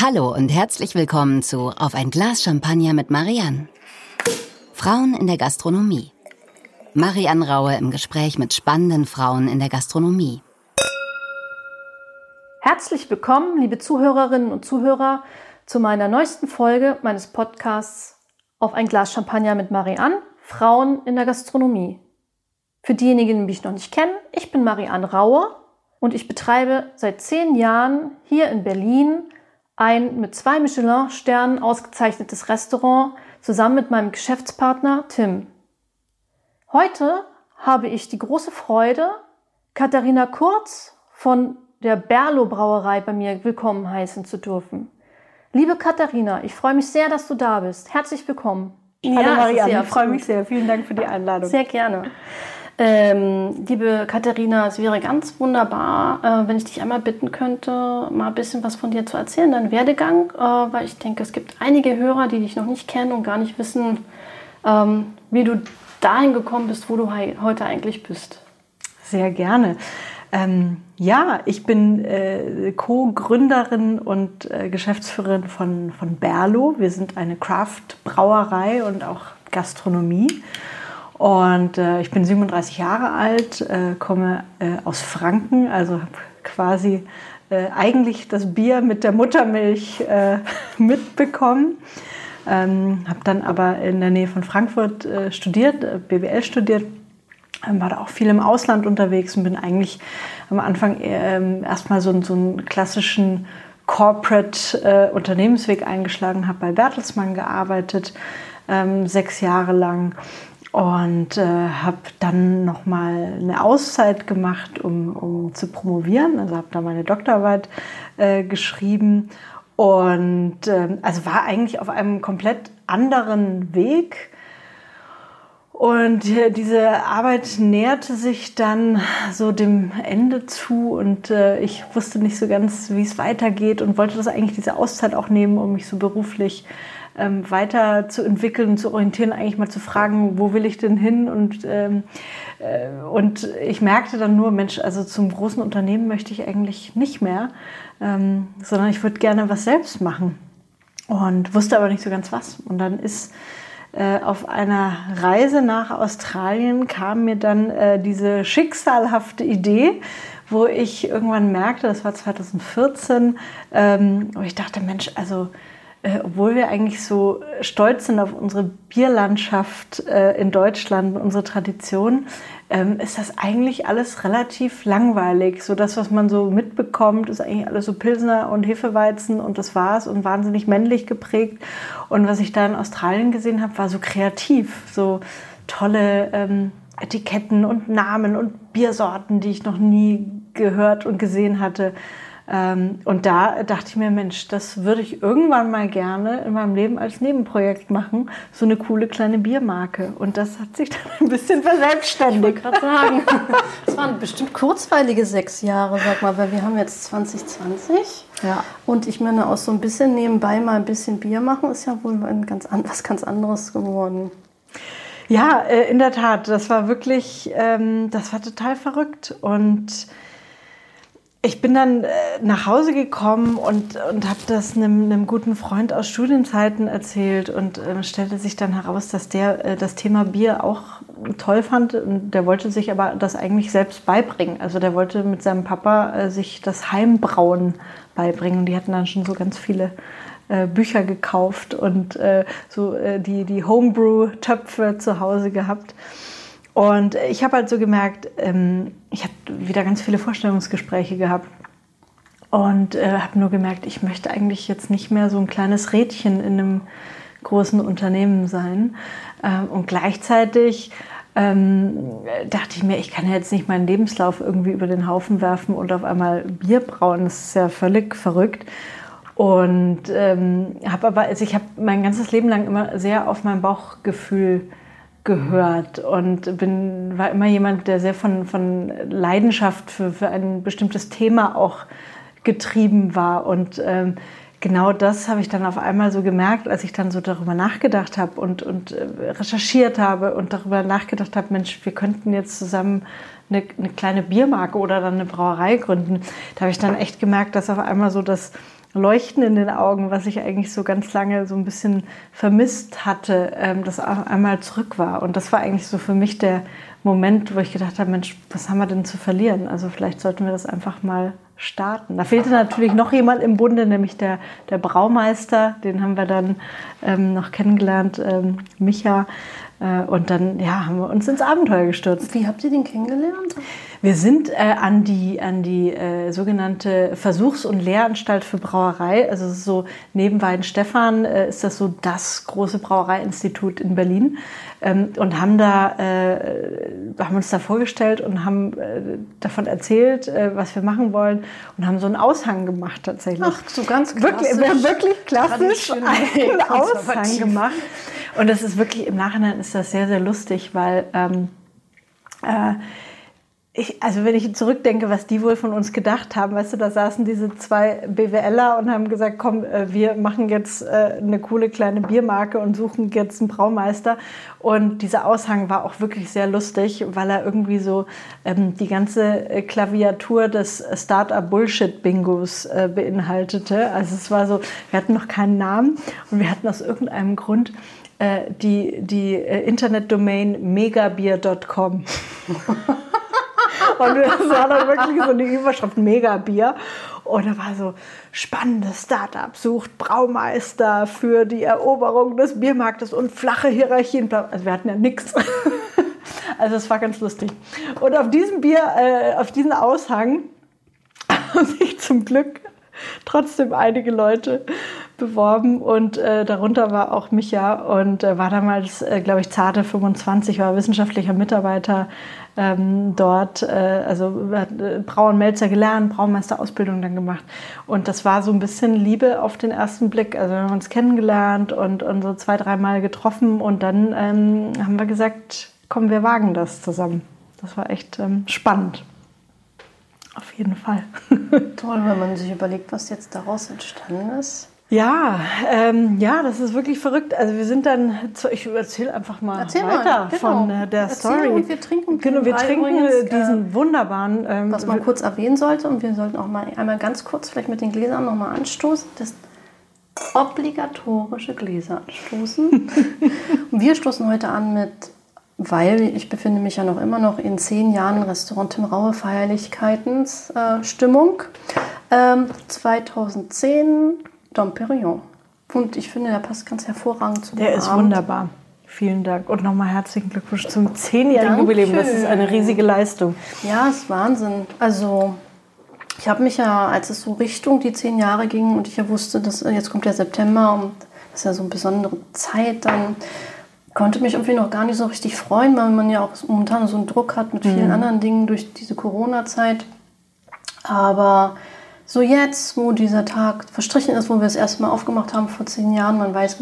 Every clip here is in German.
Hallo und herzlich willkommen zu Auf ein Glas Champagner mit Marianne. Frauen in der Gastronomie. Marianne Raue im Gespräch mit spannenden Frauen in der Gastronomie. Herzlich willkommen, liebe Zuhörerinnen und Zuhörer, zu meiner neuesten Folge meines Podcasts Auf ein Glas Champagner mit Marianne, Frauen in der Gastronomie. Für diejenigen, die mich noch nicht kennen, ich bin Marianne Raue und ich betreibe seit zehn Jahren hier in Berlin ein mit zwei Michelin-Sternen ausgezeichnetes Restaurant zusammen mit meinem Geschäftspartner Tim. Heute habe ich die große Freude, Katharina Kurz von der Berlo Brauerei bei mir willkommen heißen zu dürfen. Liebe Katharina, ich freue mich sehr, dass du da bist. Herzlich willkommen. Hallo ja, Marianne, ich freue mich sehr. Vielen Dank für die Einladung. Sehr gerne. Ähm, liebe Katharina, es wäre ganz wunderbar, äh, wenn ich dich einmal bitten könnte, mal ein bisschen was von dir zu erzählen, deinen Werdegang, äh, weil ich denke, es gibt einige Hörer, die dich noch nicht kennen und gar nicht wissen, ähm, wie du dahin gekommen bist, wo du heute eigentlich bist. Sehr gerne. Ähm, ja, ich bin äh, Co-Gründerin und äh, Geschäftsführerin von, von Berlo. Wir sind eine Craft-Brauerei und auch Gastronomie. Und äh, ich bin 37 Jahre alt, äh, komme äh, aus Franken, also habe quasi äh, eigentlich das Bier mit der Muttermilch äh, mitbekommen. Ähm, habe dann aber in der Nähe von Frankfurt äh, studiert, BWL studiert, ähm, war da auch viel im Ausland unterwegs und bin eigentlich am Anfang ähm, erstmal so, so einen klassischen Corporate Unternehmensweg eingeschlagen, habe bei Bertelsmann gearbeitet, ähm, sechs Jahre lang und äh, habe dann noch mal eine Auszeit gemacht, um, um zu promovieren. Also habe da meine Doktorarbeit äh, geschrieben und äh, also war eigentlich auf einem komplett anderen Weg. Und diese Arbeit näherte sich dann so dem Ende zu und äh, ich wusste nicht so ganz, wie es weitergeht und wollte das eigentlich diese Auszeit auch nehmen, um mich so beruflich ähm, weiter zu entwickeln, zu orientieren, eigentlich mal zu fragen, wo will ich denn hin? Und, ähm, äh, und ich merkte dann nur, Mensch, also zum großen Unternehmen möchte ich eigentlich nicht mehr, ähm, sondern ich würde gerne was selbst machen. Und wusste aber nicht so ganz was. Und dann ist äh, auf einer Reise nach Australien kam mir dann äh, diese schicksalhafte Idee, wo ich irgendwann merkte, das war 2014, ähm, wo ich dachte, Mensch, also äh, obwohl wir eigentlich so stolz sind auf unsere Bierlandschaft äh, in Deutschland, unsere Tradition, ähm, ist das eigentlich alles relativ langweilig. So das, was man so mitbekommt, ist eigentlich alles so Pilsner und Hefeweizen und das war's und wahnsinnig männlich geprägt. Und was ich da in Australien gesehen habe, war so kreativ, so tolle ähm, Etiketten und Namen und Biersorten, die ich noch nie gehört und gesehen hatte. Ähm, und da dachte ich mir, Mensch, das würde ich irgendwann mal gerne in meinem Leben als Nebenprojekt machen. So eine coole kleine Biermarke. Und das hat sich dann ein bisschen verselbstständigt. Ich wollte gerade sagen, es waren bestimmt kurzweilige sechs Jahre, sag mal, weil wir haben jetzt 2020. Ja. Und ich meine, aus so ein bisschen nebenbei mal ein bisschen Bier machen, ist ja wohl ein ganz, was ganz anderes geworden. Ja, äh, in der Tat. Das war wirklich, ähm, das war total verrückt. Und ich bin dann äh, nach Hause gekommen und, und habe das einem, einem, guten Freund aus Studienzeiten erzählt und äh, stellte sich dann heraus, dass der äh, das Thema Bier auch toll fand und der wollte sich aber das eigentlich selbst beibringen. Also der wollte mit seinem Papa äh, sich das Heimbrauen beibringen. Die hatten dann schon so ganz viele äh, Bücher gekauft und so die, die Homebrew-Töpfe zu Hause gehabt. Und ich habe halt so gemerkt, ähm, ich habe wieder ganz viele Vorstellungsgespräche gehabt und äh, habe nur gemerkt, ich möchte eigentlich jetzt nicht mehr so ein kleines Rädchen in einem großen Unternehmen sein. Ähm, und gleichzeitig ähm, dachte ich mir, ich kann ja jetzt nicht meinen Lebenslauf irgendwie über den Haufen werfen und auf einmal Bier brauen. Das ist ja völlig verrückt. Und ähm, habe aber, also ich habe mein ganzes Leben lang immer sehr auf mein Bauchgefühl gehört und bin, war immer jemand, der sehr von, von Leidenschaft für, für ein bestimmtes Thema auch getrieben war. Und ähm, genau das habe ich dann auf einmal so gemerkt, als ich dann so darüber nachgedacht habe und, und äh, recherchiert habe und darüber nachgedacht habe, Mensch, wir könnten jetzt zusammen eine, eine kleine Biermarke oder dann eine Brauerei gründen. Da habe ich dann echt gemerkt, dass auf einmal so das Leuchten in den Augen, was ich eigentlich so ganz lange so ein bisschen vermisst hatte, ähm, das einmal zurück war. Und das war eigentlich so für mich der Moment, wo ich gedacht habe, Mensch, was haben wir denn zu verlieren? Also vielleicht sollten wir das einfach mal starten. Da fehlte natürlich noch jemand im Bunde, nämlich der, der Braumeister. Den haben wir dann ähm, noch kennengelernt, ähm, Micha. Äh, und dann ja, haben wir uns ins Abenteuer gestürzt. Wie habt ihr den kennengelernt? Wir sind äh, an die, an die äh, sogenannte Versuchs- und Lehranstalt für Brauerei, also so neben Weidenstephan äh, ist das so das große Brauereiinstitut in Berlin ähm, und haben da, äh, haben uns da vorgestellt und haben äh, davon erzählt, äh, was wir machen wollen und haben so einen Aushang gemacht tatsächlich. Ach, so ganz klassisch. Wirklich, wir haben wirklich klassisch einen Aushang gemacht. Und das ist wirklich, im Nachhinein ist das sehr, sehr lustig, weil ähm, äh, ich, also wenn ich zurückdenke, was die wohl von uns gedacht haben, weißt du, da saßen diese zwei BWLer und haben gesagt, komm, äh, wir machen jetzt äh, eine coole kleine Biermarke und suchen jetzt einen Braumeister. Und dieser Aushang war auch wirklich sehr lustig, weil er irgendwie so ähm, die ganze äh, Klaviatur des Startup Bullshit Bingos äh, beinhaltete. Also es war so, wir hatten noch keinen Namen und wir hatten aus irgendeinem Grund äh, die, die Internetdomain megabier.com. Und das war dann wirklich so eine Überschrift, Megabier. Und da war so, spannendes Startup sucht Braumeister für die Eroberung des Biermarktes und flache Hierarchien. Also wir hatten ja nichts. Also es war ganz lustig. Und auf diesem Bier, äh, auf diesen Aushang haben sich zum Glück trotzdem einige Leute beworben und äh, darunter war auch Micha und äh, war damals, äh, glaube ich, zarte 25, war wissenschaftlicher Mitarbeiter ähm, dort, äh, also hat äh, Brau und Melzer gelernt, Braumeisterausbildung dann gemacht und das war so ein bisschen Liebe auf den ersten Blick, also wir haben uns kennengelernt und, und so zwei, dreimal getroffen und dann ähm, haben wir gesagt, komm, wir wagen das zusammen. Das war echt ähm, spannend. Auf jeden Fall. Toll, wenn man sich überlegt, was jetzt daraus entstanden ist. Ja, ähm, ja, das ist wirklich verrückt. Also wir sind dann, zu, ich erzähle einfach mal Erzähl weiter mal, genau. von äh, der Erzähl Story. Und wir trinken, genau, wir trinken übrigens, diesen äh, wunderbaren. Ähm, was man kurz erwähnen sollte und wir sollten auch mal einmal ganz kurz vielleicht mit den Gläsern noch mal anstoßen. Das obligatorische Gläser anstoßen. und wir stoßen heute an mit weil ich befinde mich ja noch immer noch in zehn Jahren Restaurant Tim Raue Feierlichkeiten-Stimmung. Ähm, 2010 Dom Perignon. Und ich finde, der passt ganz hervorragend zum Der ist wunderbar. Vielen Dank. Und nochmal herzlichen Glückwunsch zum zehnjährigen Jubiläum. Das ist eine riesige Leistung. Ja, ist Wahnsinn. Also, ich habe mich ja, als es so Richtung die zehn Jahre ging und ich ja wusste, dass jetzt kommt der September und das ist ja so eine besondere Zeit, dann konnte mich irgendwie noch gar nicht so richtig freuen, weil man ja auch momentan so einen Druck hat mit vielen mhm. anderen Dingen durch diese Corona-Zeit. Aber so jetzt, wo dieser Tag verstrichen ist, wo wir es erstmal aufgemacht haben vor zehn Jahren, man weiß,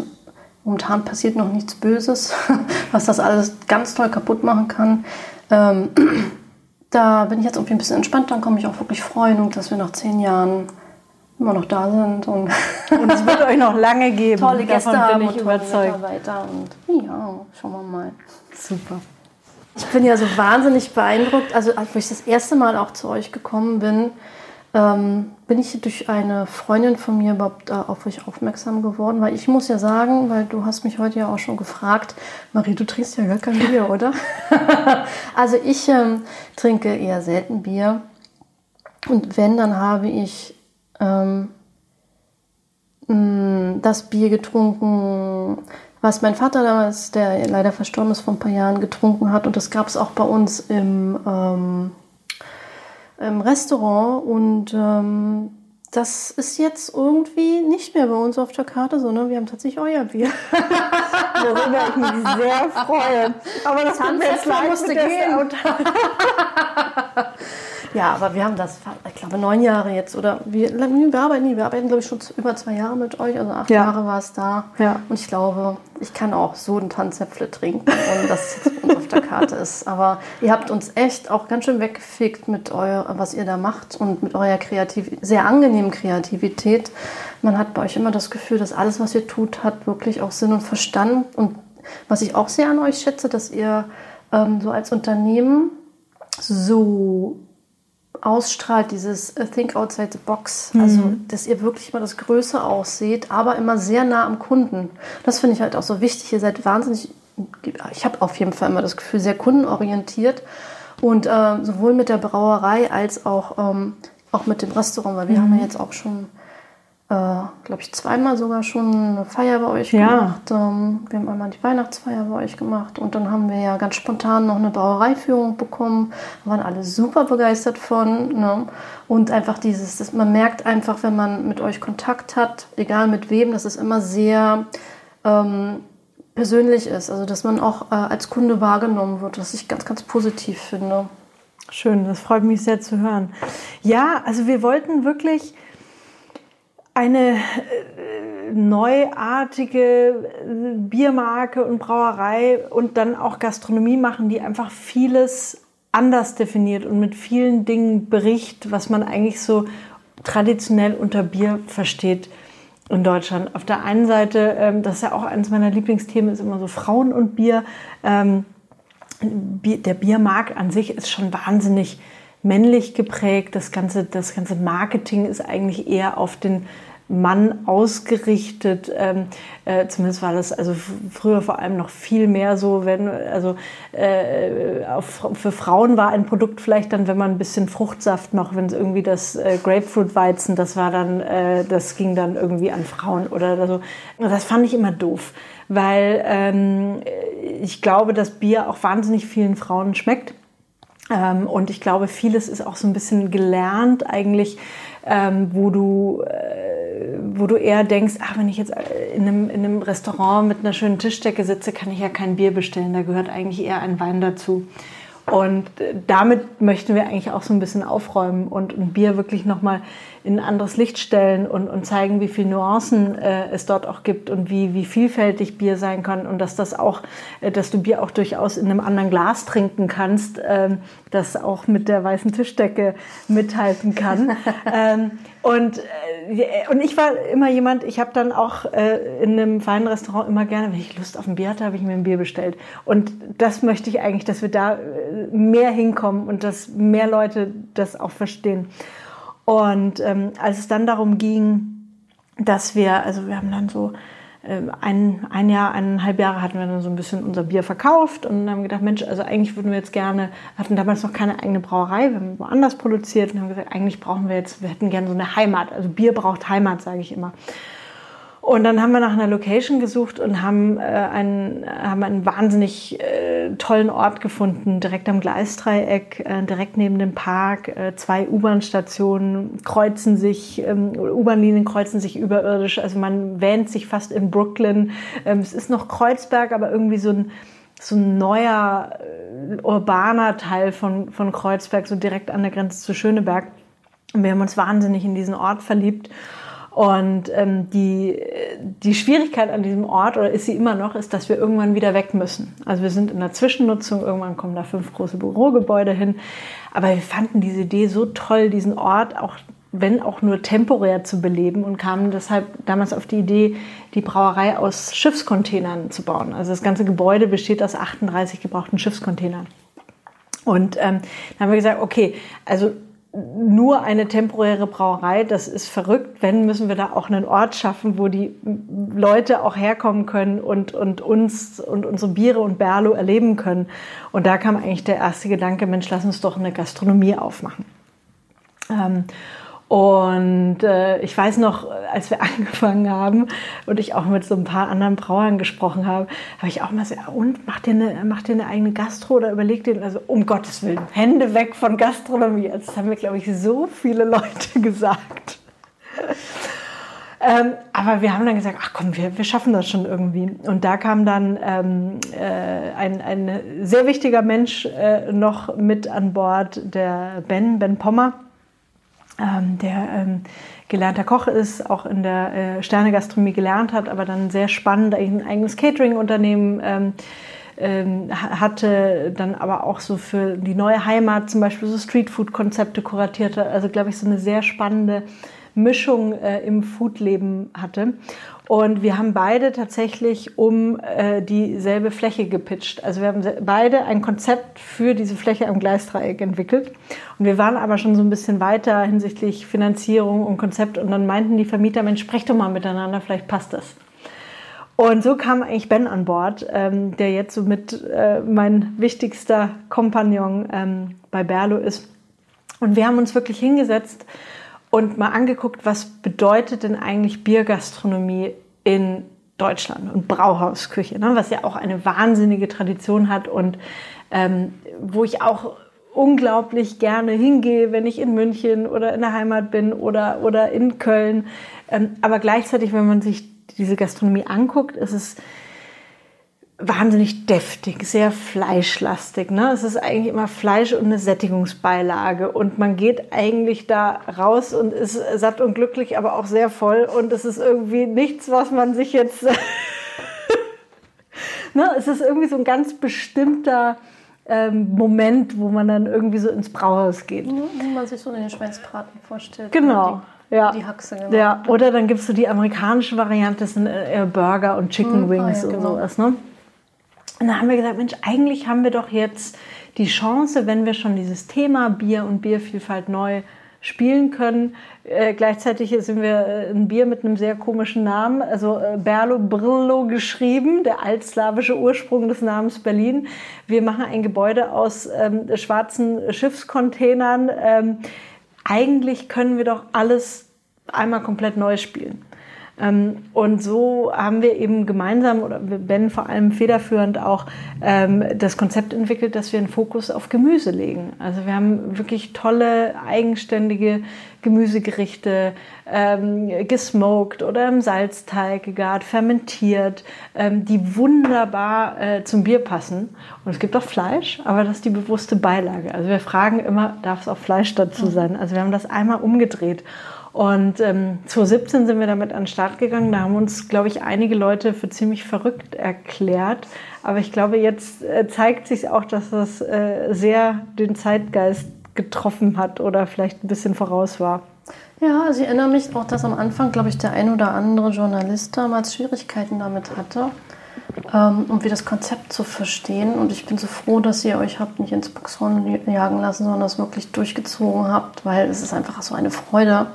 momentan passiert noch nichts Böses, was das alles ganz toll kaputt machen kann. Ähm, da bin ich jetzt irgendwie ein bisschen entspannt, dann komme ich auch wirklich freuen, und dass wir nach zehn Jahren immer noch da sind. Und, und es wird euch noch lange geben. Tolle Gäste Davon haben bin ich überzeugt. Mitarbeiter und ja, schauen wir mal. Super. Ich bin ja so wahnsinnig beeindruckt. Also als ich das erste Mal auch zu euch gekommen bin, ähm, bin ich durch eine Freundin von mir überhaupt äh, auf euch aufmerksam geworden. Weil ich muss ja sagen, weil du hast mich heute ja auch schon gefragt, Marie, du trinkst ja gar kein Bier, oder? also ich ähm, trinke eher selten Bier. Und wenn, dann habe ich ähm, mm, das Bier getrunken, was mein Vater damals, der leider verstorben ist vor ein paar Jahren, getrunken hat. Und das gab es auch bei uns im, ähm, im Restaurant. Und ähm, das ist jetzt irgendwie nicht mehr bei uns auf der Karte, sondern wir haben tatsächlich euer Bier. Worüber ich mich sehr freue. Aber das haben wir jetzt musste gehen. Ja, aber wir haben das, ich glaube, neun Jahre jetzt oder wir, wir arbeiten nie, wir arbeiten, glaube ich, schon über zwei Jahre mit euch, also acht ja. Jahre war es da. Ja. Und ich glaube, ich kann auch so einen Tanzäpfel trinken, ohne dass es jetzt auf der Karte ist. Aber ihr habt uns echt auch ganz schön weggefegt mit euer, was ihr da macht und mit eurer kreativ, sehr angenehmen Kreativität. Man hat bei euch immer das Gefühl, dass alles, was ihr tut, hat wirklich auch Sinn und Verstand. Und was ich auch sehr an euch schätze, dass ihr ähm, so als Unternehmen so ausstrahlt, dieses Think Outside the Box. Also, dass ihr wirklich mal das Größe ausseht, aber immer sehr nah am Kunden. Das finde ich halt auch so wichtig. Ihr seid wahnsinnig, ich habe auf jeden Fall immer das Gefühl, sehr kundenorientiert. Und äh, sowohl mit der Brauerei als auch, ähm, auch mit dem Restaurant, weil wir haben ja jetzt auch schon äh, glaube ich, zweimal sogar schon eine Feier bei euch Ja. gemacht. Ähm, wir haben einmal die Weihnachtsfeier bei euch gemacht und dann haben wir ja ganz spontan noch eine Brauereiführung bekommen. Da waren alle super begeistert von. Ne? Und einfach dieses, dass man merkt einfach, wenn man mit euch Kontakt hat, egal mit wem, dass es immer sehr ähm, persönlich ist. Also dass man auch äh, als Kunde wahrgenommen wird, was ich ganz, ganz positiv finde. Schön, das freut mich sehr zu hören. Ja, also wir wollten wirklich eine äh, neuartige äh, Biermarke und Brauerei und dann auch Gastronomie machen, die einfach vieles anders definiert und mit vielen Dingen bericht, was man eigentlich so traditionell unter Bier versteht in Deutschland. Auf der einen Seite, ähm, das ist ja auch eines meiner Lieblingsthemen, ist immer so Frauen und Bier. Ähm, der Biermarkt an sich ist schon wahnsinnig männlich geprägt. Das ganze, das ganze Marketing ist eigentlich eher auf den Mann ausgerichtet. Ähm, äh, zumindest war das also früher vor allem noch viel mehr so, wenn also äh, auf, für Frauen war ein Produkt vielleicht dann, wenn man ein bisschen Fruchtsaft noch, wenn es irgendwie das äh, Grapefruit-Weizen, das war dann, äh, das ging dann irgendwie an Frauen oder so. Das fand ich immer doof, weil ähm, ich glaube, dass Bier auch wahnsinnig vielen Frauen schmeckt. Ähm, und ich glaube, vieles ist auch so ein bisschen gelernt eigentlich, ähm, wo du, äh, wo du eher denkst, ach, wenn ich jetzt äh, in einem, in einem Restaurant mit einer schönen Tischdecke sitze, kann ich ja kein Bier bestellen. Da gehört eigentlich eher ein Wein dazu. Und äh, damit möchten wir eigentlich auch so ein bisschen aufräumen und ein Bier wirklich nochmal in ein anderes Licht stellen und, und zeigen, wie viele Nuancen äh, es dort auch gibt und wie, wie vielfältig Bier sein kann und dass das auch, äh, dass du Bier auch durchaus in einem anderen Glas trinken kannst, ähm, das auch mit der weißen Tischdecke mithalten kann. ähm, und, äh, und ich war immer jemand, ich habe dann auch äh, in einem feinen Restaurant immer gerne, wenn ich Lust auf ein Bier hatte, habe ich mir ein Bier bestellt. Und das möchte ich eigentlich, dass wir da äh, mehr hinkommen und dass mehr Leute das auch verstehen. Und ähm, als es dann darum ging, dass wir, also wir haben dann so ähm, ein, ein Jahr, eineinhalb Jahre hatten wir dann so ein bisschen unser Bier verkauft und haben gedacht, Mensch, also eigentlich würden wir jetzt gerne, hatten damals noch keine eigene Brauerei, wir haben woanders produziert und haben gesagt, eigentlich brauchen wir jetzt, wir hätten gerne so eine Heimat. Also Bier braucht Heimat, sage ich immer. Und dann haben wir nach einer Location gesucht und haben, äh, einen, haben einen wahnsinnig äh, tollen Ort gefunden, direkt am Gleisdreieck, äh, direkt neben dem Park. Äh, zwei U-Bahn-Stationen kreuzen sich, ähm, U-Bahn-Linien kreuzen sich überirdisch. Also man wähnt sich fast in Brooklyn. Ähm, es ist noch Kreuzberg, aber irgendwie so ein, so ein neuer äh, urbaner Teil von, von Kreuzberg, so direkt an der Grenze zu Schöneberg. Und wir haben uns wahnsinnig in diesen Ort verliebt. Und ähm, die, die Schwierigkeit an diesem Ort, oder ist sie immer noch, ist, dass wir irgendwann wieder weg müssen. Also wir sind in der Zwischennutzung, irgendwann kommen da fünf große Bürogebäude hin. Aber wir fanden diese Idee so toll, diesen Ort auch wenn auch nur temporär zu beleben und kamen deshalb damals auf die Idee, die Brauerei aus Schiffscontainern zu bauen. Also das ganze Gebäude besteht aus 38 gebrauchten Schiffscontainern. Und ähm, dann haben wir gesagt, okay, also nur eine temporäre Brauerei, das ist verrückt. Wenn, müssen wir da auch einen Ort schaffen, wo die Leute auch herkommen können und, und uns und unsere Biere und Berlo erleben können. Und da kam eigentlich der erste Gedanke, Mensch, lass uns doch eine Gastronomie aufmachen. Ähm, und äh, ich weiß noch, als wir angefangen haben und ich auch mit so ein paar anderen Brauern gesprochen habe, habe ich auch mal so, und macht ihr, eine, macht ihr eine eigene Gastro oder überlegt ihr, also um Gottes Willen, Hände weg von Gastronomie. Das haben mir, glaube ich, so viele Leute gesagt. Ähm, aber wir haben dann gesagt, ach komm, wir, wir schaffen das schon irgendwie. Und da kam dann ähm, äh, ein, ein sehr wichtiger Mensch äh, noch mit an Bord, der Ben, Ben Pommer, ähm, der ähm, gelernter Koch ist, auch in der äh, Sternegastronomie gelernt hat, aber dann sehr spannend ein eigenes Catering-Unternehmen ähm, ähm, hatte, dann aber auch so für die neue Heimat zum Beispiel so Streetfood-Konzepte kuratierte. Also glaube ich so eine sehr spannende Mischung äh, im Foodleben hatte. Und wir haben beide tatsächlich um äh, dieselbe Fläche gepitcht. Also wir haben beide ein Konzept für diese Fläche am Gleisdreieck entwickelt. Und wir waren aber schon so ein bisschen weiter hinsichtlich Finanzierung und Konzept. Und dann meinten die Vermieter, Mensch, sprecht doch mal miteinander, vielleicht passt das. Und so kam eigentlich Ben an Bord, ähm, der jetzt so mit äh, mein wichtigster Kompagnon ähm, bei Berlo ist. Und wir haben uns wirklich hingesetzt und mal angeguckt, was bedeutet denn eigentlich Biergastronomie in Deutschland und Brauhausküche, ne? was ja auch eine wahnsinnige Tradition hat und ähm, wo ich auch unglaublich gerne hingehe, wenn ich in München oder in der Heimat bin oder, oder in Köln. Ähm, aber gleichzeitig, wenn man sich diese Gastronomie anguckt, ist es wahnsinnig deftig, sehr fleischlastig. Ne? Es ist eigentlich immer Fleisch und eine Sättigungsbeilage. Und man geht eigentlich da raus und ist satt und glücklich, aber auch sehr voll. Und es ist irgendwie nichts, was man sich jetzt... ne? Es ist irgendwie so ein ganz bestimmter ähm, Moment, wo man dann irgendwie so ins Brauhaus geht. Wo man sich so den Schweinsbraten vorstellt. Genau. Ja. Die Haxe, genau. Ja, oder dann gibt es so die amerikanische Variante, das sind äh, Burger und Chicken Mhm. Wings Ah, ja, und genau. sowas. Ne? Und da haben wir gesagt, Mensch, eigentlich haben wir doch jetzt die Chance, wenn wir schon dieses Thema Bier und Biervielfalt neu spielen können. Äh, gleichzeitig sind wir äh, ein Bier mit einem sehr komischen Namen, also äh, Berlo Brillo geschrieben, der altslawische Ursprung des Namens Berlin. Wir machen ein Gebäude aus ähm, schwarzen Schiffscontainern. Ähm, eigentlich können wir doch alles einmal komplett neu spielen. Ähm, und so haben wir eben gemeinsam, oder Ben vor allem federführend auch, ähm, das Konzept entwickelt, dass wir einen Fokus auf Gemüse legen. Also wir haben wirklich tolle, eigenständige Gemüsegerichte, ähm, gesmoked oder im Salzteig gegart, fermentiert, ähm, die wunderbar äh, zum Bier passen. Und es gibt auch Fleisch, aber das ist die bewusste Beilage. Also wir fragen immer, darf es auch Fleisch dazu sein? Also wir haben das einmal umgedreht. Und ähm, 2017 sind wir damit an den Start gegangen. Da haben uns, glaube ich, einige Leute für ziemlich verrückt erklärt. Aber ich glaube, jetzt äh, zeigt sich auch, dass das äh, sehr den Zeitgeist getroffen hat oder vielleicht ein bisschen voraus war. Ja, also ich erinnere mich auch, dass am Anfang, glaube ich, der ein oder andere Journalist damals Schwierigkeiten damit hatte, ähm, um wie das Konzept zu verstehen. Und ich bin so froh, dass ihr euch habt nicht ins Boxhorn jagen lassen, sondern das wirklich durchgezogen habt, weil es ist einfach so eine Freude,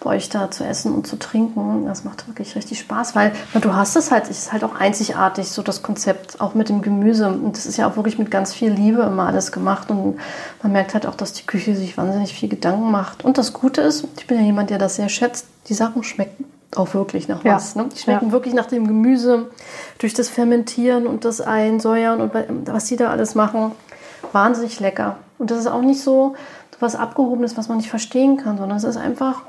bei euch da zu essen und zu trinken. Das macht wirklich richtig Spaß, weil na, du hast es halt, es ist halt auch einzigartig, so das Konzept, auch mit dem Gemüse. Und das ist ja auch wirklich mit ganz viel Liebe immer alles gemacht. Und man merkt halt auch, dass die Küche sich wahnsinnig viel Gedanken macht. Und das Gute ist, ich bin ja jemand, der das sehr schätzt, die Sachen schmecken auch wirklich nach Ja. was. Ne? Die schmecken Ja. wirklich nach dem Gemüse, durch das Fermentieren und das Einsäuern und was die da alles machen. Wahnsinnig lecker. Und das ist auch nicht so was Abgehobenes, was man nicht verstehen kann, sondern es ist einfach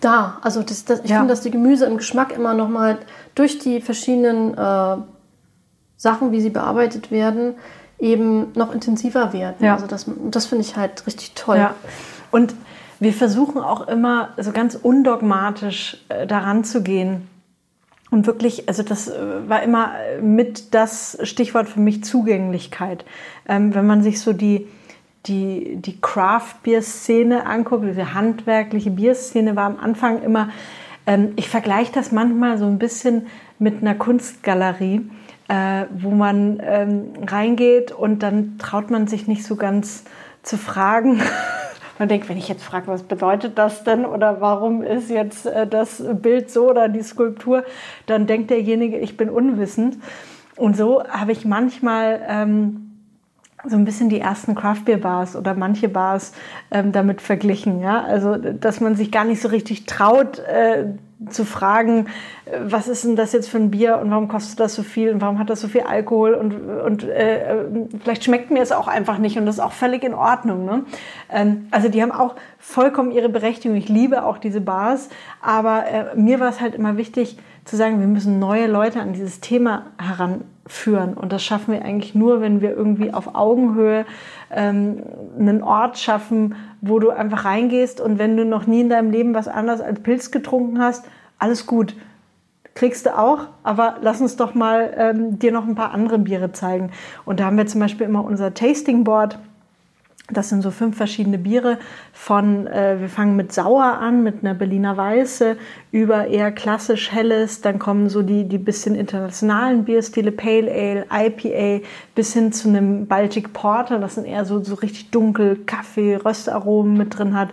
da. Also das, das, ich Ja. finde, dass die Gemüse im Geschmack immer nochmal durch die verschiedenen äh, Sachen, wie sie bearbeitet werden, eben noch intensiver werden. Also das, das finde ich halt richtig toll. Und wir versuchen auch immer so ganz undogmatisch äh, daran zu gehen. Und wirklich, also das äh, war immer äh, mit das Stichwort für mich Zugänglichkeit. Ähm, wenn man sich so die, die, die Craft-Bier-Szene anguckt, diese handwerkliche Bierszene war am Anfang immer, ähm, ich vergleiche das manchmal so ein bisschen mit einer Kunstgalerie, äh, wo man ähm, reingeht und dann traut man sich nicht so ganz zu fragen. Man denkt, wenn ich jetzt frage, was bedeutet das denn oder warum ist jetzt äh, das Bild so oder die Skulptur, dann denkt derjenige, ich bin unwissend. Und so habe ich manchmal ähm, so ein bisschen die ersten Craft-Beer-Bars oder manche Bars ähm, damit verglichen. Ja? Also, dass man sich gar nicht so richtig traut, äh, zu fragen, äh, was ist denn das jetzt für ein Bier und warum kostet das so viel und warum hat das so viel Alkohol und, und äh, vielleicht schmeckt mir es auch einfach nicht und das ist auch völlig in Ordnung. Ne? Ähm, also die haben auch vollkommen ihre Berechtigung. Ich liebe auch diese Bars, aber äh, mir war es halt immer wichtig zu sagen, wir müssen neue Leute an dieses Thema heranführen und das schaffen wir eigentlich nur, wenn wir irgendwie auf Augenhöhe ähm, einen Ort schaffen, wo du einfach reingehst und wenn du noch nie in deinem Leben was anderes als Pilz getrunken hast, alles gut. Kriegst du auch, aber lass uns doch mal ähm, dir noch ein paar andere Biere zeigen. Und da haben wir zum Beispiel immer unser Tasting Board Das sind so fünf verschiedene Biere von, äh, wir fangen mit Sauer an, mit einer Berliner Weiße, über eher klassisch Helles, dann kommen so die, die bisschen internationalen Bierstile, Pale Ale, IPA, bis hin zu einem Baltic Porter, das sind eher so, so richtig dunkel Kaffee, Röstaromen mit drin hat.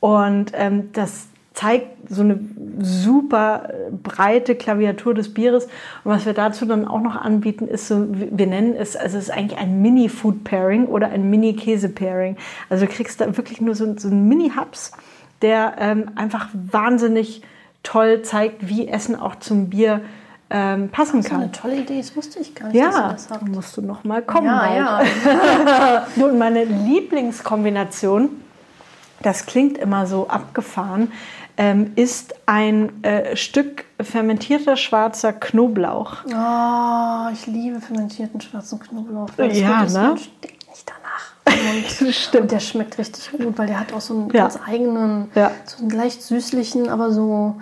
Und ähm, das, zeigt so eine super breite Klaviatur des Bieres. Und was wir dazu dann auch noch anbieten, ist so, wir nennen es, also es ist eigentlich ein Mini-Food-Pairing oder ein Mini-Käse-Pairing. Also du kriegst da wirklich nur so, so einen Mini-Hubs, der ähm, einfach wahnsinnig toll zeigt, wie Essen auch zum Bier ähm, passen kann. Das ist eine tolle Idee, das wusste ich gar nicht, ja, dass das habt. musst du noch mal kommen. Ja, ja. Nun, meine Lieblingskombination, das klingt immer so abgefahren, ähm, ist ein äh, Stück fermentierter schwarzer Knoblauch. Oh, ich liebe fermentierten schwarzen Knoblauch. das Ja, gut ne? Stinkt nicht danach. Und, Stimmt. und der schmeckt richtig gut, weil der hat auch so einen Ja. ganz eigenen, Ja. so einen leicht süßlichen, aber so,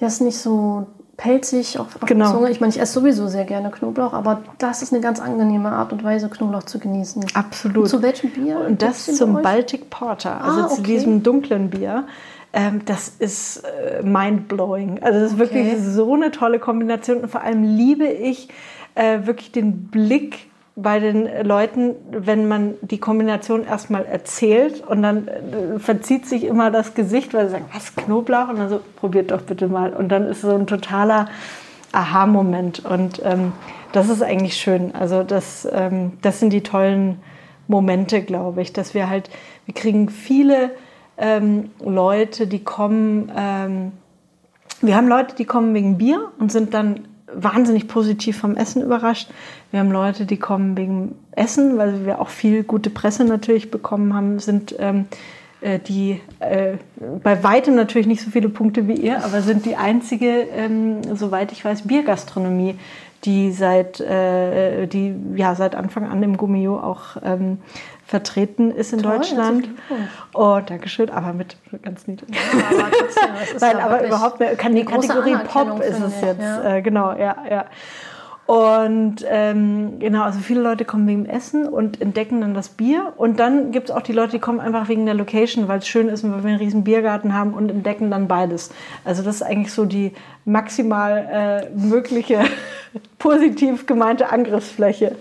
der ist nicht so pelzig auf, auf Genau. der Zunge. Ich meine, ich esse sowieso sehr gerne Knoblauch, aber das ist eine ganz angenehme Art und Weise, Knoblauch zu genießen. Absolut. Und zu welchem Bier? Und das zum? Baltic Porter, also Ah, zu okay. diesem dunklen Bier. Ähm, das ist äh, mind-blowing. Also das ist Okay. wirklich so eine tolle Kombination. Und vor allem liebe ich äh, wirklich den Blick bei den Leuten, wenn man die Kombination erstmal erzählt und dann äh, verzieht sich immer das Gesicht, weil sie sagen, was, Knoblauch? Und dann so, probiert doch bitte mal. Und dann ist so ein totaler Aha-Moment. Und ähm, das ist eigentlich schön. Also das, ähm, das sind die tollen Momente, glaube ich, dass wir halt, wir kriegen viele ähm, Leute, die kommen, ähm, wir haben Leute, die kommen wegen Bier und sind dann wahnsinnig positiv vom Essen überrascht. Wir haben Leute, die kommen wegen Essen, weil wir auch viel gute Presse natürlich bekommen haben, sind ähm, äh, die äh, bei weitem natürlich nicht so viele Punkte wie ihr, aber sind die einzige, ähm, soweit ich weiß, Biergastronomie, die seit, äh, die, ja, seit Anfang an im Gummio auch ähm, vertreten ist in Toll, Deutschland. Oh, Dankeschön, aber mit ganz niedrig. Aber trotzdem, Nein, ja aber überhaupt mehr, kann die Kategorie Pop ist es jetzt. ja. Äh, genau, ja, ja. Und ähm, genau, also viele Leute kommen wegen dem Essen und entdecken dann das Bier. Und dann gibt es auch die Leute, die kommen einfach wegen der Location, weil es schön ist und weil wir einen riesen Biergarten haben und entdecken dann beides. Also das ist eigentlich so die maximal äh, mögliche positiv gemeinte Angriffsfläche.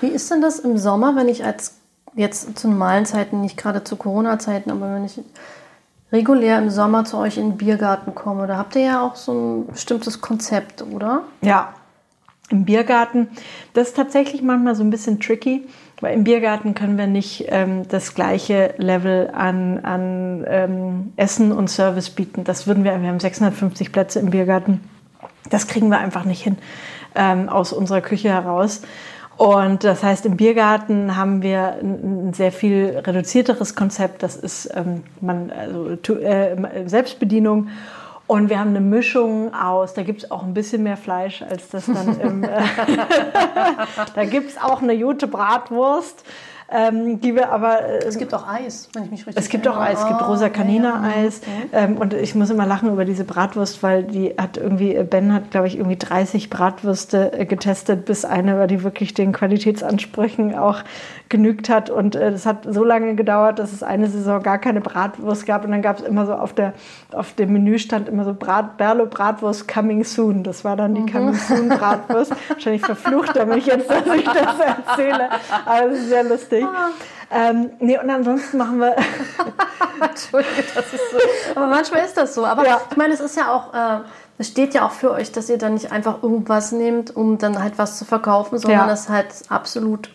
Wie ist denn das im Sommer, wenn ich als jetzt zu normalen Zeiten, nicht gerade zu Corona-Zeiten, aber wenn ich regulär im Sommer zu euch in den Biergarten komme, da habt ihr ja auch so ein bestimmtes Konzept, oder? Ja, im Biergarten, das ist tatsächlich manchmal so ein bisschen tricky, weil im Biergarten können wir nicht ähm, das gleiche Level an, an ähm, Essen und Service bieten. Das würden wir, wir haben 650 Plätze im Biergarten, das kriegen wir einfach nicht hin ähm, aus unserer Küche heraus. Und das heißt, im Biergarten haben wir ein, sehr viel reduzierteres Konzept. Das ist ähm, man, also, äh, Selbstbedienung. Und wir haben eine Mischung aus, da gibt es auch ein bisschen mehr Fleisch als das dann im. Äh, da gibt es auch eine gute Bratwurst, ähm, die wir aber. Äh, Es gibt auch Eis, wenn ich mich richtig es gibt auch erinnere. Eis, es gibt Ah, rosa ja, ja. Ähm, und ich muss immer lachen über diese Bratwurst, weil die hat irgendwie, Ben hat, glaube ich, irgendwie 30 Bratwürste äh, getestet, bis eine war, die wirklich den Qualitätsansprüchen auch genügt hat. Und äh, das hat so lange gedauert, dass es eine Saison gar keine Bratwurst gab. Und dann gab es immer so auf, der, auf dem Menü stand immer so Brat, Berlo Bratwurst coming soon. Das war dann die coming soon Bratwurst. Wahrscheinlich verflucht er mich jetzt, dass ich das erzähle. Aber es ist sehr lustig. Ähm, nee, und ansonsten machen wir. Entschuldige, das ist so. Aber manchmal ist das so. Aber Ja. ich meine, es ist ja auch, äh, es steht ja auch für euch, dass ihr dann nicht einfach irgendwas nehmt, um dann halt was zu verkaufen, sondern Ja. dass halt absolut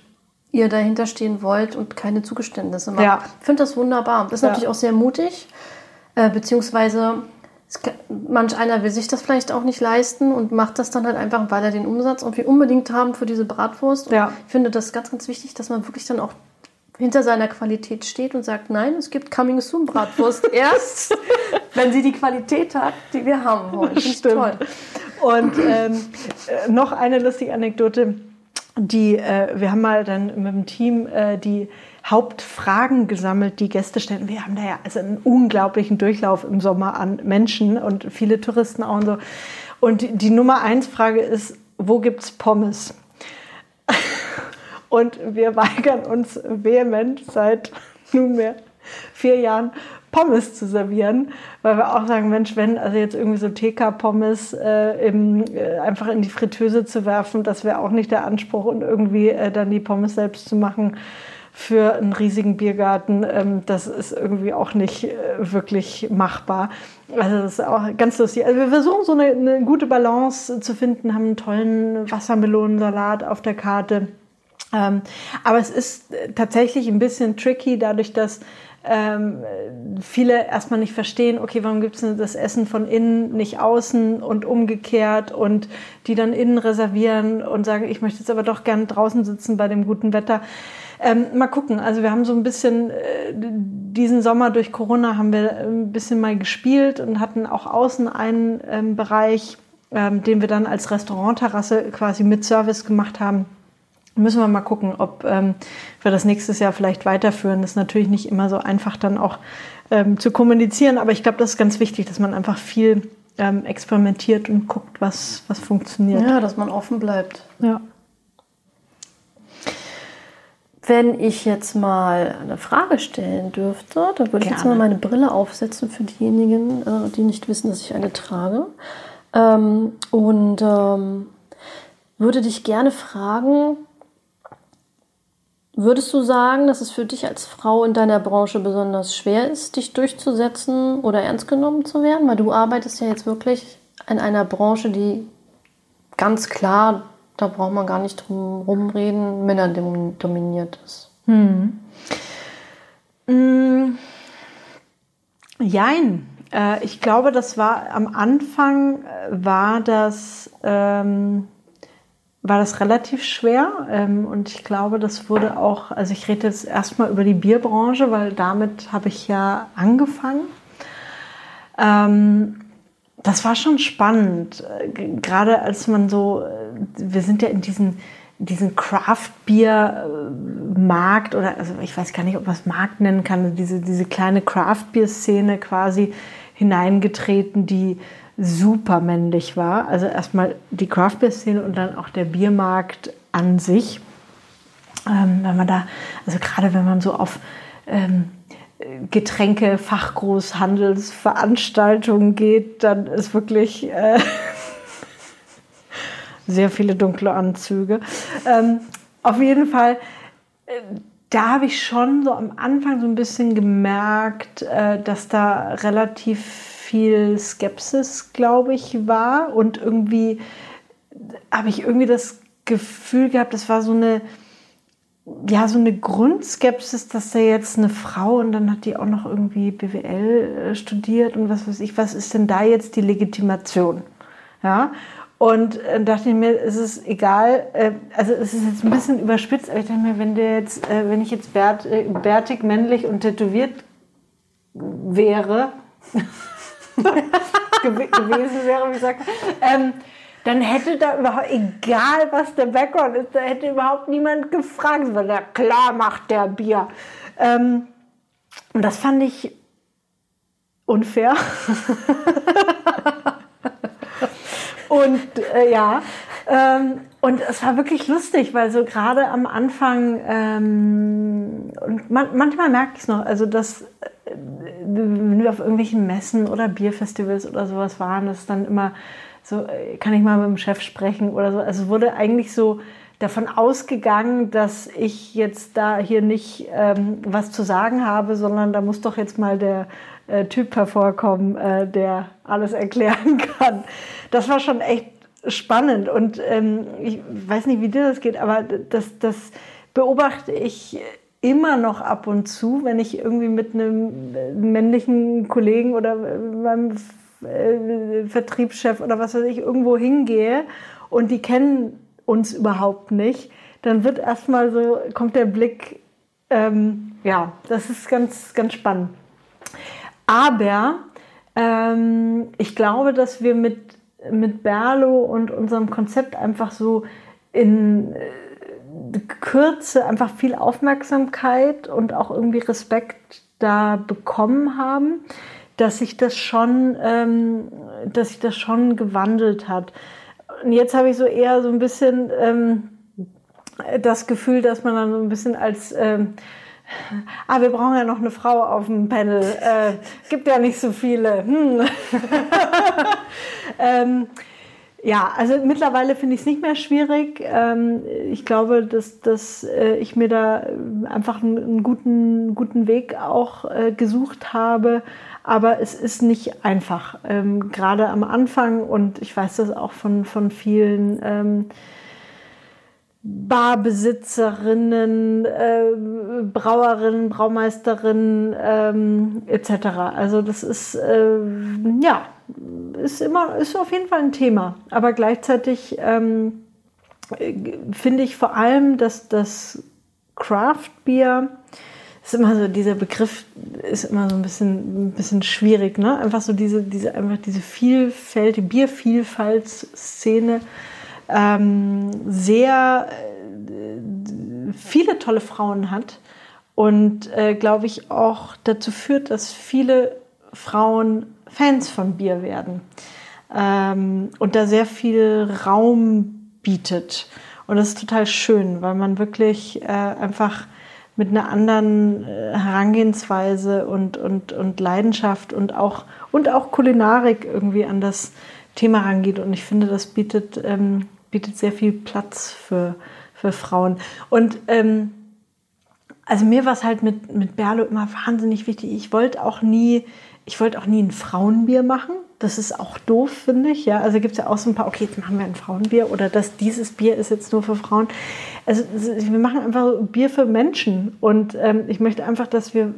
ihr dahinter stehen wollt und keine Zugeständnisse macht. Ja. Ich finde das wunderbar. Das ist Ja. natürlich auch sehr mutig, äh, beziehungsweise kann, manch einer will sich das vielleicht auch nicht leisten und macht das dann halt einfach, weil er den Umsatz irgendwie unbedingt haben für diese Bratwurst. Ja. Ich finde das ganz, ganz wichtig, dass man wirklich dann auch hinter seiner Qualität steht und sagt, nein, es gibt Coming Soon Bratwurst erst, wenn sie die Qualität hat, die wir haben wollen. Ich Stimmt. toll. Und ähm, äh, noch eine lustige Anekdote. Die, äh, wir haben mal dann mit dem Team äh, die Hauptfragen gesammelt, die Gäste stellen. Wir haben da ja also einen unglaublichen Durchlauf im Sommer an Menschen und viele Touristen auch und so. Und die, Nummer eins Frage ist, wo gibt's Pommes? Und wir weigern uns vehement seit nunmehr vier Jahren Pommes zu servieren, weil wir auch sagen, Mensch, wenn also jetzt irgendwie so TK-Pommes äh, äh, einfach in die Fritteuse zu werfen, das wäre auch nicht der Anspruch und irgendwie äh, dann die Pommes selbst zu machen für einen riesigen Biergarten, ähm, das ist irgendwie auch nicht äh, wirklich machbar. Also das ist auch ganz lustig. Also wir versuchen so eine, eine gute Balance zu finden, haben einen tollen Wassermelonensalat auf der Karte. Ähm, aber es ist tatsächlich ein bisschen tricky, dadurch, dass ähm, viele erstmal nicht verstehen, okay, warum gibt es das Essen von innen, nicht außen und umgekehrt und die dann innen reservieren und sagen, ich möchte jetzt aber doch gern draußen sitzen bei dem guten Wetter. Ähm, mal gucken, also wir haben so ein bisschen, äh, diesen Sommer durch Corona haben wir ein bisschen mal gespielt und hatten auch außen einen ähm, Bereich, ähm, den wir dann als Restaurantterrasse quasi mit Service gemacht haben müssen wir mal gucken, ob ähm, wir das nächstes Jahr vielleicht weiterführen. Das ist natürlich nicht immer so einfach dann auch ähm, zu kommunizieren, aber ich glaube, das ist ganz wichtig, dass man einfach viel ähm, experimentiert und guckt, was, was funktioniert. Ja, dass man offen bleibt. Ja. Wenn ich jetzt mal eine Frage stellen dürfte, da würde ich jetzt mal meine Brille aufsetzen für diejenigen, äh, die nicht wissen, dass ich eine trage. Ähm, und ähm, würde dich gerne fragen, Würdest du sagen, dass es für dich als Frau in deiner Branche besonders schwer ist, dich durchzusetzen oder ernst genommen zu werden? Weil du arbeitest ja jetzt wirklich in einer Branche, die ganz klar, da braucht man gar nicht drum rumreden, Männer dominiert ist. Hm. Mmh. Jein. Äh, ich glaube, das war am Anfang äh, war das. Ähm war das relativ schwer. Ähm, und ich glaube, das wurde auch, also ich rede jetzt erstmal über die Bierbranche, weil damit habe ich ja angefangen. Ähm, das war schon spannend, äh, gerade als man so, äh, wir sind ja in diesen, diesen Craft-Bier-Markt oder, also ich weiß gar nicht, ob man es Markt nennen kann, diese, diese kleine Craft-Bier-Szene quasi hineingetreten, die super männlich war. Also erstmal die Craft Beer Szene und dann auch der Biermarkt an sich. Ähm, wenn man da, also gerade wenn man so auf ähm, Getränke, Fachgroßhandelsveranstaltungen geht, dann ist wirklich äh, sehr viele dunkle Anzüge. Ähm, auf jeden Fall, äh, da habe ich schon so am Anfang so ein bisschen gemerkt, äh, dass da relativ viel Skepsis, glaube ich, war. Und irgendwie habe ich irgendwie das Gefühl gehabt, das war so eine, ja, so eine Grundskepsis, dass da jetzt eine Frau und dann hat die auch noch irgendwie BWL äh, studiert und was weiß ich, was ist denn da jetzt die Legitimation? Ja, und äh, dachte ich mir, es ist egal, äh, also es ist jetzt ein bisschen überspitzt, aber ich dachte mir, wenn der jetzt, äh, wenn ich jetzt bärt, äh, bärtig, männlich und tätowiert wäre, gewesen wäre, wie gesagt, ähm, dann hätte da überhaupt, egal was der Background ist, da hätte überhaupt niemand gefragt, weil der klar macht der Bier. Ähm, und das fand ich unfair. und äh, ja, ähm, und es war wirklich lustig, weil so gerade am Anfang, ähm, und man, manchmal merke ich es noch, also dass, äh, wenn wir auf irgendwelchen Messen oder Bierfestivals oder sowas waren, das dann immer so, äh, kann ich mal mit dem Chef sprechen oder so. Also wurde eigentlich so davon ausgegangen, dass ich jetzt da hier nicht ähm, was zu sagen habe, sondern da muss doch jetzt mal der äh, Typ hervorkommen, äh, der alles erklären kann. Das war schon echt spannend und ähm, ich weiß nicht, wie dir das geht, aber das, das beobachte ich immer noch ab und zu, wenn ich irgendwie mit einem männlichen Kollegen oder meinem äh, Vertriebschef oder was weiß ich irgendwo hingehe und die kennen uns überhaupt nicht, dann wird erstmal so, kommt der Blick, ähm, ja, das ist ganz, ganz spannend. Aber ähm, ich glaube, dass wir mit mit Berlo und unserem Konzept einfach so in äh, Kürze einfach viel Aufmerksamkeit und auch irgendwie Respekt da bekommen haben, dass sich das schon, ähm, dass sich das schon gewandelt hat. Und jetzt habe ich so eher so ein bisschen ähm, das Gefühl, dass man dann so ein bisschen als ähm, Ah, wir brauchen ja noch eine Frau auf dem Panel. Äh, gibt ja nicht so viele. Hm. ähm, ja, also mittlerweile finde ich es nicht mehr schwierig. Ähm, ich glaube, dass, dass äh, ich mir da einfach einen, einen guten, guten Weg auch äh, gesucht habe. Aber es ist nicht einfach, ähm, gerade am Anfang. Und ich weiß das auch von, von vielen ähm, Barbesitzerinnen, äh, Brauerinnen, Braumeisterinnen ähm, etc. Also das ist äh, ja ist immer ist auf jeden Fall ein Thema. Aber gleichzeitig ähm, finde ich vor allem, dass das Craft Beer ist immer so dieser Begriff ist immer so ein bisschen ein bisschen schwierig, ne? Einfach so diese diese einfach diese Vielfalt, die ähm, sehr äh, viele tolle Frauen hat und äh, glaube ich auch dazu führt, dass viele Frauen Fans von Bier werden ähm, und da sehr viel Raum bietet. Und das ist total schön, weil man wirklich äh, einfach mit einer anderen äh, Herangehensweise und, und, und Leidenschaft und auch, und auch Kulinarik irgendwie an das Thema rangeht. Und ich finde, das bietet ähm, bietet sehr viel Platz für, für Frauen. Und ähm, also mir war es halt mit, mit Berlo immer wahnsinnig wichtig. Ich wollte auch nie, ich wollte auch nie ein Frauenbier machen. Das ist auch doof, finde ich. Ja, also gibt es ja auch so ein paar, okay, jetzt machen wir ein Frauenbier oder das, dieses Bier ist jetzt nur für Frauen. Also wir machen einfach Bier für Menschen. Und ähm, ich möchte einfach, dass wir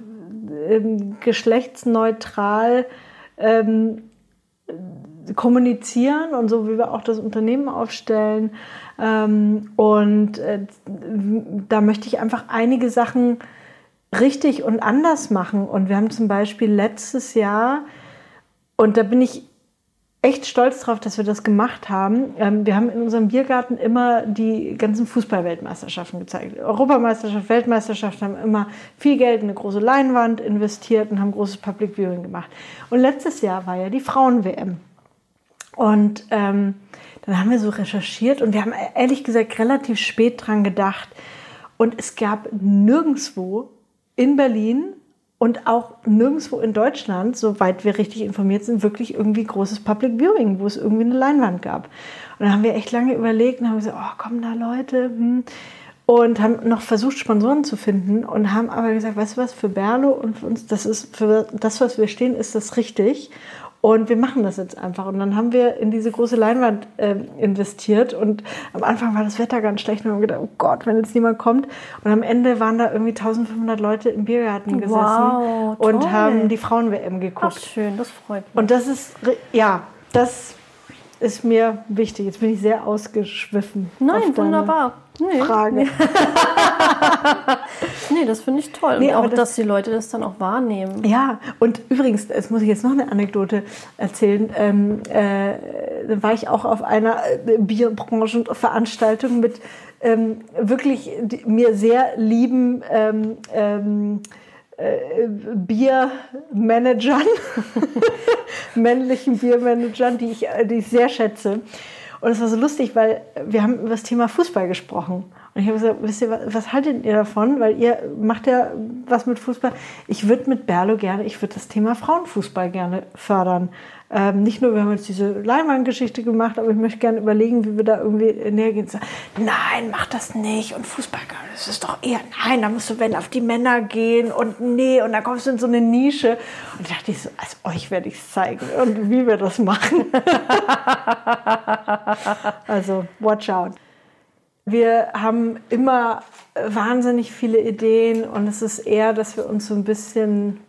ähm, geschlechtsneutral ähm, kommunizieren und so, wie wir auch das Unternehmen aufstellen. Ähm, und äh, da möchte ich einfach einige Sachen richtig und anders machen. Und wir haben zum Beispiel letztes Jahr, und da bin ich echt stolz drauf, dass wir das gemacht haben. Ähm, wir haben in unserem Biergarten immer die ganzen Fußballweltmeisterschaften gezeigt. Europameisterschaft, Weltmeisterschaft haben immer viel Geld in eine große Leinwand investiert und haben großes Public Viewing gemacht. Und letztes Jahr war ja die Frauen-WM. Und ähm, dann haben wir so recherchiert und wir haben ehrlich gesagt relativ spät dran gedacht. Und es gab nirgendwo in Berlin und auch nirgendwo in Deutschland, soweit wir richtig informiert sind, wirklich irgendwie großes Public Viewing, wo es irgendwie eine Leinwand gab. Und dann haben wir echt lange überlegt und haben gesagt, oh, kommen da Leute? Hm. Und haben noch versucht, Sponsoren zu finden und haben aber gesagt, weißt du was, für Berlo und für uns, das ist für das, was wir stehen, ist das richtig. Und wir machen das jetzt einfach. Und dann haben wir in diese große Leinwand äh, investiert. Und am Anfang war das Wetter ganz schlecht. Und wir haben gedacht, oh Gott, wenn jetzt niemand kommt. Und am Ende waren da irgendwie 1500 Leute im Biergarten gesessen wow, und haben die Frauen-WM geguckt. Ach, schön, das freut mich. Und das ist, ja, das ist mir wichtig. Jetzt bin ich sehr ausgeschwiffen. Nein, wunderbar. Nee. Frage. Nee, das finde ich toll. Nee, und auch, das, dass die Leute das dann auch wahrnehmen. Ja, und übrigens, jetzt muss ich jetzt noch eine Anekdote erzählen. Ähm, äh, da war ich auch auf einer äh, Bierbranchenveranstaltung mit ähm, wirklich mir sehr lieben ähm, ähm, äh, Biermanagern, männlichen Biermanagern, die ich, die ich sehr schätze. Und es war so lustig, weil wir haben über das Thema Fußball gesprochen. Und ich habe gesagt, wisst ihr, was, was haltet ihr davon? Weil ihr macht ja was mit Fußball. Ich würde mit Berlo gerne, ich würde das Thema Frauenfußball gerne fördern. Ähm, nicht nur, wir haben jetzt diese Leinwandgeschichte gemacht, aber ich möchte gerne überlegen, wie wir da irgendwie näher gehen. Nein, mach das nicht. Und Fußball, das ist doch eher, nein, da musst du, wenn, auf die Männer gehen und nee, und da kommst du in so eine Nische. Und da dachte ich so, als euch werde ich es zeigen und wie wir das machen. also, watch out. Wir haben immer wahnsinnig viele Ideen und es ist eher, dass wir uns so ein bisschen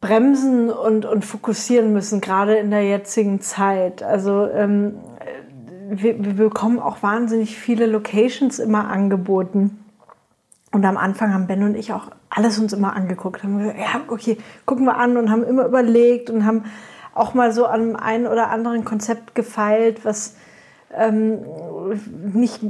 bremsen und, und fokussieren müssen, gerade in der jetzigen Zeit. Also ähm, wir, wir bekommen auch wahnsinnig viele Locations immer angeboten. Und am Anfang haben Ben und ich auch alles uns immer angeguckt. Haben gesagt, ja, okay, gucken wir an und haben immer überlegt und haben auch mal so an einem oder anderen Konzept gefeilt, was ähm, nicht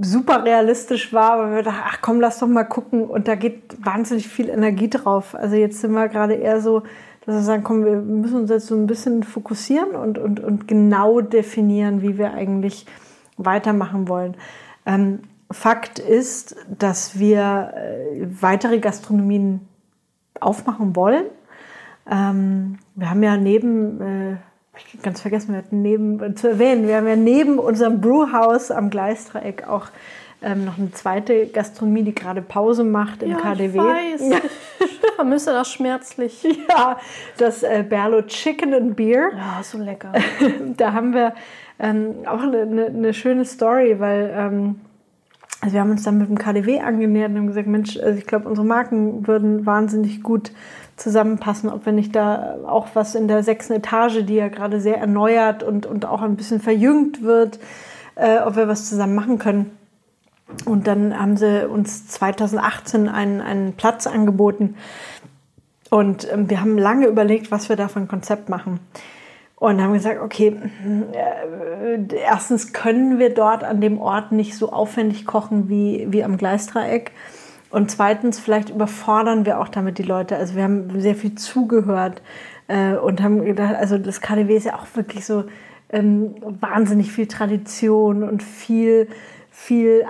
super realistisch war, aber wir dachten, ach komm, lass doch mal gucken. Und da geht wahnsinnig viel Energie drauf. Also jetzt sind wir gerade eher so, dass wir sagen, komm, wir müssen uns jetzt so ein bisschen fokussieren und, und, und genau definieren, wie wir eigentlich weitermachen wollen. Ähm, Fakt ist, dass wir äh, weitere Gastronomien aufmachen wollen. Ähm, wir haben ja neben, äh, ganz vergessen, wir hatten neben zu erwähnen, wir haben ja neben unserem Brewhouse am Gleisdreieck auch ähm, noch eine zweite Gastronomie, die gerade Pause macht im ja, KDW. Ich weiß. Ja. Ich vermisse das schmerzlich. Ja, das äh, Berlo Chicken and Beer. Ja, so lecker. da haben wir ähm, auch eine, eine, eine, schöne Story, weil ähm, also wir haben uns dann mit dem KDW angenähert und haben gesagt, Mensch, also ich glaube, unsere Marken würden wahnsinnig gut zusammenpassen, ob wir nicht da auch was in der sechsten Etage, die ja gerade sehr erneuert und, und auch ein bisschen verjüngt wird, äh, ob wir was zusammen machen können. Und dann haben sie uns 2018 einen, einen Platz angeboten. Und ähm, wir haben lange überlegt, was wir da für ein Konzept machen. Und haben gesagt, okay, äh, erstens können wir dort an dem Ort nicht so aufwendig kochen wie, wie am Gleisdreieck. Und zweitens, vielleicht überfordern wir auch damit die Leute. Also wir haben sehr viel zugehört äh, und haben gedacht, also das KDW ist ja auch wirklich so ähm, wahnsinnig viel Tradition und viel viel,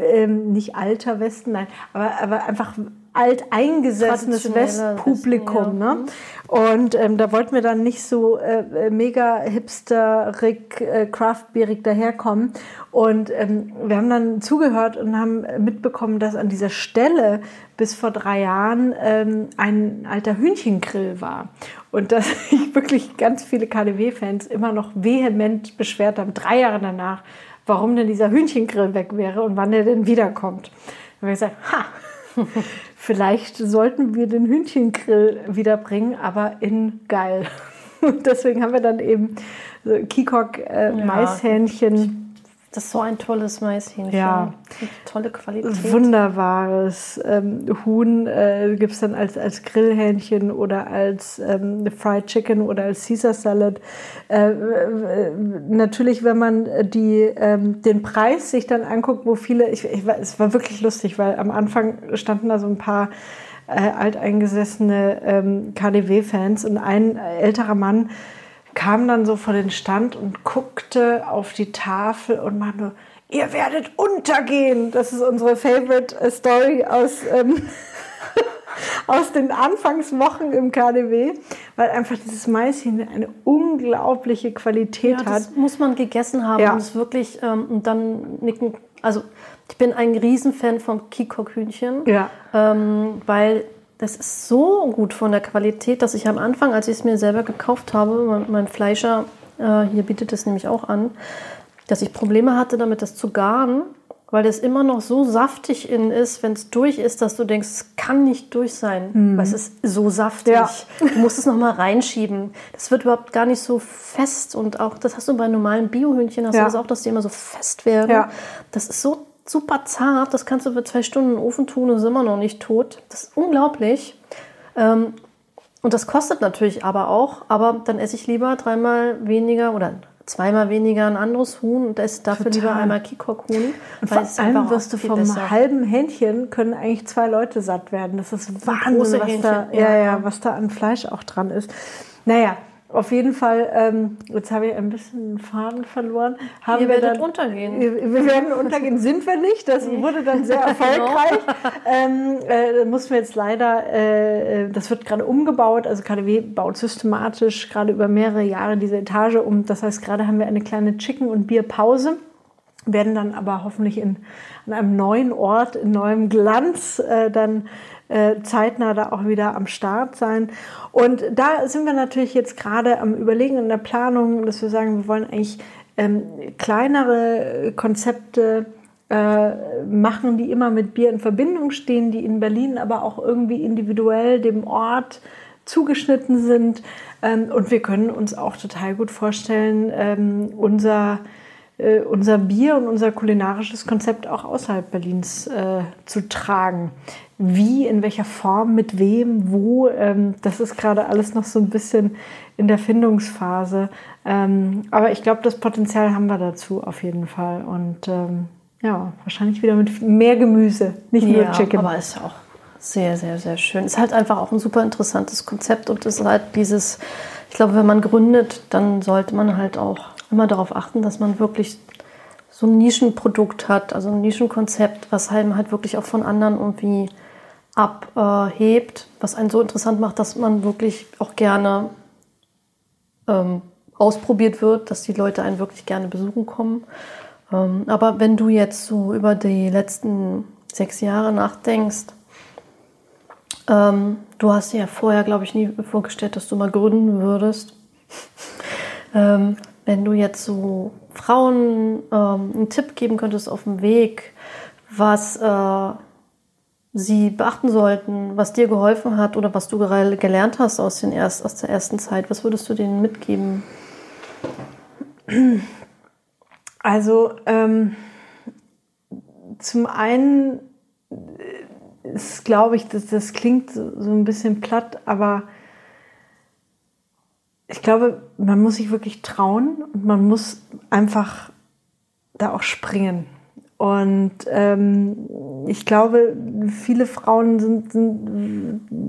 äh, nicht alter Westen, nein, aber, aber einfach alteingesessenes Westpublikum. Ja. Ne? Und ähm, da wollten wir dann nicht so äh, mega hipsterig, äh, craftbeerig daherkommen. Und ähm, wir haben dann zugehört und haben mitbekommen, dass an dieser Stelle bis vor drei Jahren ähm, ein alter Hühnchengrill war. Und dass sich wirklich ganz viele KDW-Fans immer noch vehement beschwert haben, drei Jahre danach, warum denn dieser Hühnchengrill weg wäre und wann er denn wiederkommt. Und wir gesagt, ha, vielleicht sollten wir den Hühnchengrill wiederbringen, aber in geil. Und deswegen haben wir dann eben so Kikok äh, ja, Maishähnchen das ist so ein tolles Maishähnchen. Ja. Tolle Qualität. Wunderbares ähm, Huhn äh, gibt es dann als, als Grillhähnchen oder als ähm, Fried Chicken oder als Caesar Salad. Äh, äh, natürlich, wenn man die, ähm, den Preis sich dann anguckt, wo viele, ich, ich, es war wirklich lustig, weil am Anfang standen da so ein paar äh, alteingesessene ähm, KDW-Fans und ein älterer Mann, kam dann so vor den Stand und guckte auf die Tafel und meinte, ihr werdet untergehen. Das ist unsere Favorite äh, Story aus, ähm, aus den Anfangswochen im KDW, weil einfach dieses Maischen eine unglaubliche Qualität ja, das hat. muss man gegessen haben ja. und es wirklich ähm, und dann nicken. Also ich bin ein Riesenfan vom Kikok-Hühnchen, ja. ähm, weil das ist so gut von der Qualität, dass ich am Anfang, als ich es mir selber gekauft habe, mein, Fleischer, äh, hier bietet es nämlich auch an, dass ich Probleme hatte damit, das zu garen, weil das immer noch so saftig innen ist, wenn es durch ist, dass du denkst, es kann nicht durch sein, mhm. weil es ist so saftig. Ja. Du musst es noch mal reinschieben. Das wird überhaupt gar nicht so fest und auch, das hast du bei normalen Biohühnchen, hast ja. du das auch, dass die immer so fest werden. Ja. Das ist so super zart. Das kannst du für zwei Stunden in den Ofen tun und ist immer noch nicht tot. Das ist unglaublich. Ähm, und das kostet natürlich aber auch. Aber dann esse ich lieber dreimal weniger oder zweimal weniger ein anderes Huhn und esse dafür Total. lieber einmal Kikok-Huhn. Und vor allem wirst du vom besser. halben Hähnchen können eigentlich zwei Leute satt werden. Das ist Wahnsinn, was da, ja, ja, was da an Fleisch auch dran ist. Naja, auf jeden Fall, ähm, jetzt habe ich ein bisschen Faden verloren. Haben wir werdet dann, untergehen. Wir werden untergehen, sind wir nicht. Das wurde dann sehr erfolgreich. ähm, äh, mussten wir jetzt leider, äh, äh das wird gerade umgebaut. Also KDW baut systematisch gerade über mehrere Jahre diese Etage um. Das heißt, gerade haben wir eine kleine Chicken- und Bierpause werden dann aber hoffentlich in, an einem neuen Ort, in neuem Glanz äh, dann äh, zeitnah da auch wieder am Start sein. Und da sind wir natürlich jetzt gerade am Überlegen in der Planung, dass wir sagen, wir wollen eigentlich ähm, kleinere Konzepte äh, machen, die immer mit Bier in Verbindung stehen, die in Berlin aber auch irgendwie individuell dem Ort zugeschnitten sind. Ähm, und wir können uns auch total gut vorstellen, ähm, unser äh, unser Bier und unser kulinarisches Konzept auch außerhalb Berlins zu tragen. Wie, in welcher Form, mit wem, wo, ähm, das ist gerade alles noch so ein bisschen in der Findungsphase. Ähm, aber ich glaube, das Potenzial haben wir dazu auf jeden Fall. Und ähm, ja, wahrscheinlich wieder mit mehr Gemüse, nicht nur ja, Chicken. Aber ist auch sehr, sehr, sehr schön. Ist halt einfach auch ein super interessantes Konzept und ist halt dieses, ich glaube, wenn man gründet, dann sollte man halt auch immer darauf achten, dass man wirklich so ein Nischenprodukt hat, also ein Nischenkonzept, was einem halt wirklich auch von anderen irgendwie abhebt, was einen so interessant macht, dass man wirklich auch gerne ähm, ausprobiert wird, dass die Leute einen wirklich gerne besuchen kommen. Ähm, aber wenn du jetzt so über die letzten sechs Jahre nachdenkst, ähm, du hast dir ja vorher, glaube ich, nie vorgestellt, dass du mal gründen würdest. ähm, wenn du jetzt so Frauen ähm, einen Tipp geben könntest auf dem Weg, was äh, sie beachten sollten, was dir geholfen hat oder was du gelernt hast aus, den erst, aus der ersten Zeit, was würdest du denen mitgeben? Also ähm, zum einen ist, glaube ich, das, das klingt so, so ein bisschen platt, aber ich glaube, man muss sich wirklich trauen und man muss einfach da auch springen. Und ähm, ich glaube, viele Frauen sind, sind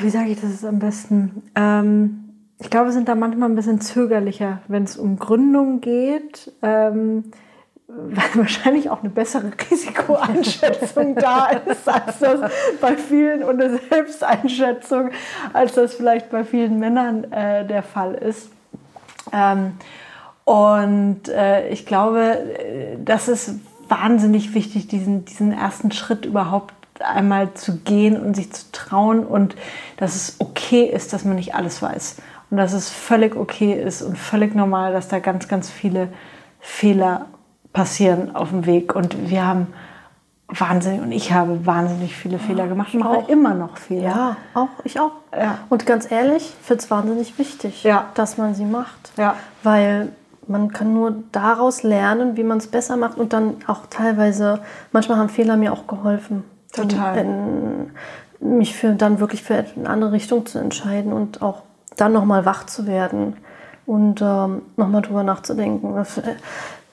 wie sage ich das am besten? Ähm, ich glaube, sind da manchmal ein bisschen zögerlicher, wenn es um Gründung geht. Ähm, weil wahrscheinlich auch eine bessere Risikoeinschätzung da ist, als das bei vielen und eine Selbsteinschätzung, als das vielleicht bei vielen Männern äh, der Fall ist. Ähm, und äh, ich glaube, äh, das ist wahnsinnig wichtig, diesen, diesen ersten Schritt überhaupt einmal zu gehen und sich zu trauen und dass es okay ist, dass man nicht alles weiß und dass es völlig okay ist und völlig normal, dass da ganz, ganz viele Fehler passieren auf dem Weg. Und wir haben wahnsinnig, und ich habe wahnsinnig viele Fehler gemacht und mache immer noch Fehler. Ja, auch, ich auch. Ja. Und ganz ehrlich, ich finde es wahnsinnig wichtig, ja. dass man sie macht. Ja. Weil man kann nur daraus lernen, wie man es besser macht und dann auch teilweise, manchmal haben Fehler mir auch geholfen. Total. Dann, mich für dann wirklich für eine andere Richtung zu entscheiden und auch dann nochmal wach zu werden und ähm, nochmal drüber nachzudenken. Das äh,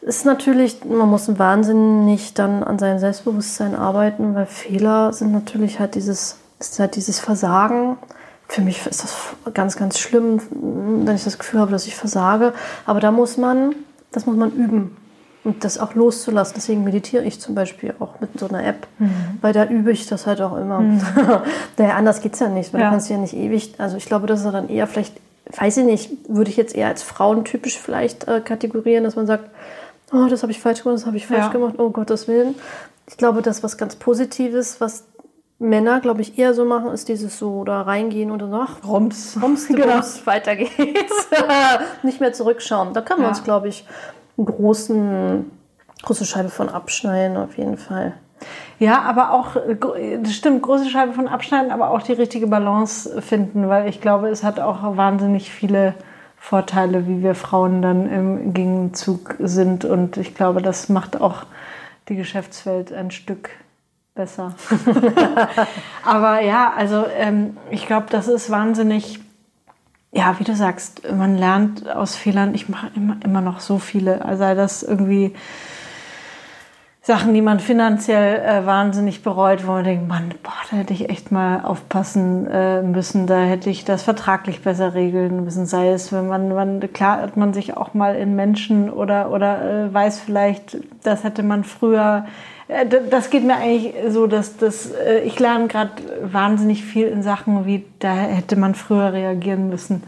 ist natürlich, man muss wahnsinnig dann an seinem Selbstbewusstsein arbeiten, weil Fehler sind natürlich halt dieses, ist halt dieses Versagen. Für mich ist das ganz, ganz schlimm, wenn ich das Gefühl habe, dass ich versage. Aber da muss man, das muss man üben und das auch loszulassen. Deswegen meditiere ich zum Beispiel auch mit so einer App, mhm. weil da übe ich das halt auch immer. Mhm. naja, anders geht es ja nicht, weil ja. du kannst ja nicht ewig, also ich glaube, das ist dann eher vielleicht, weiß ich nicht, würde ich jetzt eher als frauentypisch vielleicht äh, kategorieren, dass man sagt, oh, das habe ich falsch gemacht, das habe ich falsch ja. gemacht, oh Gottes Willen. Ich glaube, das was ganz Positives, was Männer, glaube ich, eher so machen, ist dieses so da reingehen und dann, ach, rums, rums, genau. weiter geht's. Nicht mehr zurückschauen. Da können wir ja. uns, glaube ich, einen großen, große Scheibe von abschneiden, auf jeden Fall. Ja, aber auch, das stimmt, große Scheibe von abschneiden, aber auch die richtige Balance finden, weil ich glaube, es hat auch wahnsinnig viele Vorteile, wie wir Frauen dann im Gegenzug sind. Und ich glaube, das macht auch die Geschäftswelt ein Stück besser. Aber ja, also ähm, ich glaube, das ist wahnsinnig, ja, wie du sagst, man lernt aus Fehlern. Ich mache immer, immer noch so viele. Also das irgendwie Sachen, die man finanziell äh, wahnsinnig bereut, wo man denkt, Mann, boah, da hätte ich echt mal aufpassen äh, müssen, da hätte ich das vertraglich besser regeln müssen, sei es, wenn man, man klar hat man sich auch mal in Menschen oder, oder äh, weiß vielleicht, das hätte man früher, das geht mir eigentlich so, dass das, äh, ich lerne gerade wahnsinnig viel in Sachen, wie da hätte man früher reagieren müssen.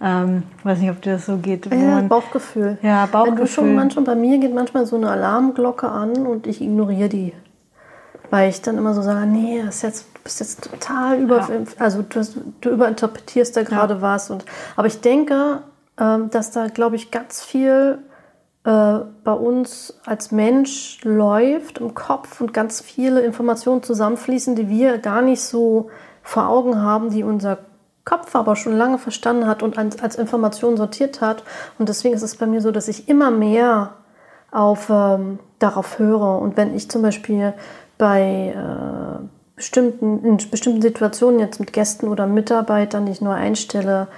Ähm, weiß nicht, ob dir das so geht. Ja, man, Bauchgefühl. Ja, Bauchgefühl. Wenn du schon manchmal, bei mir geht manchmal so eine Alarmglocke an und ich ignoriere die. Weil ich dann immer so sage, nee, das jetzt, du bist jetzt total über, ja. also du, du, überinterpretierst da gerade ja. was. Und, aber ich denke, ähm, dass da, glaube ich, ganz viel äh, bei uns als Mensch läuft im Kopf und ganz viele Informationen zusammenfließen, die wir gar nicht so vor Augen haben, die unser Kopf aber schon lange verstanden hat und als, als Information sortiert hat. Und deswegen ist es bei mir so, dass ich immer mehr auf, ähm, darauf höre. Und wenn ich zum Beispiel bei äh, bestimmten, in bestimmten Situationen jetzt mit Gästen oder Mitarbeitern, die ich nur einstelle,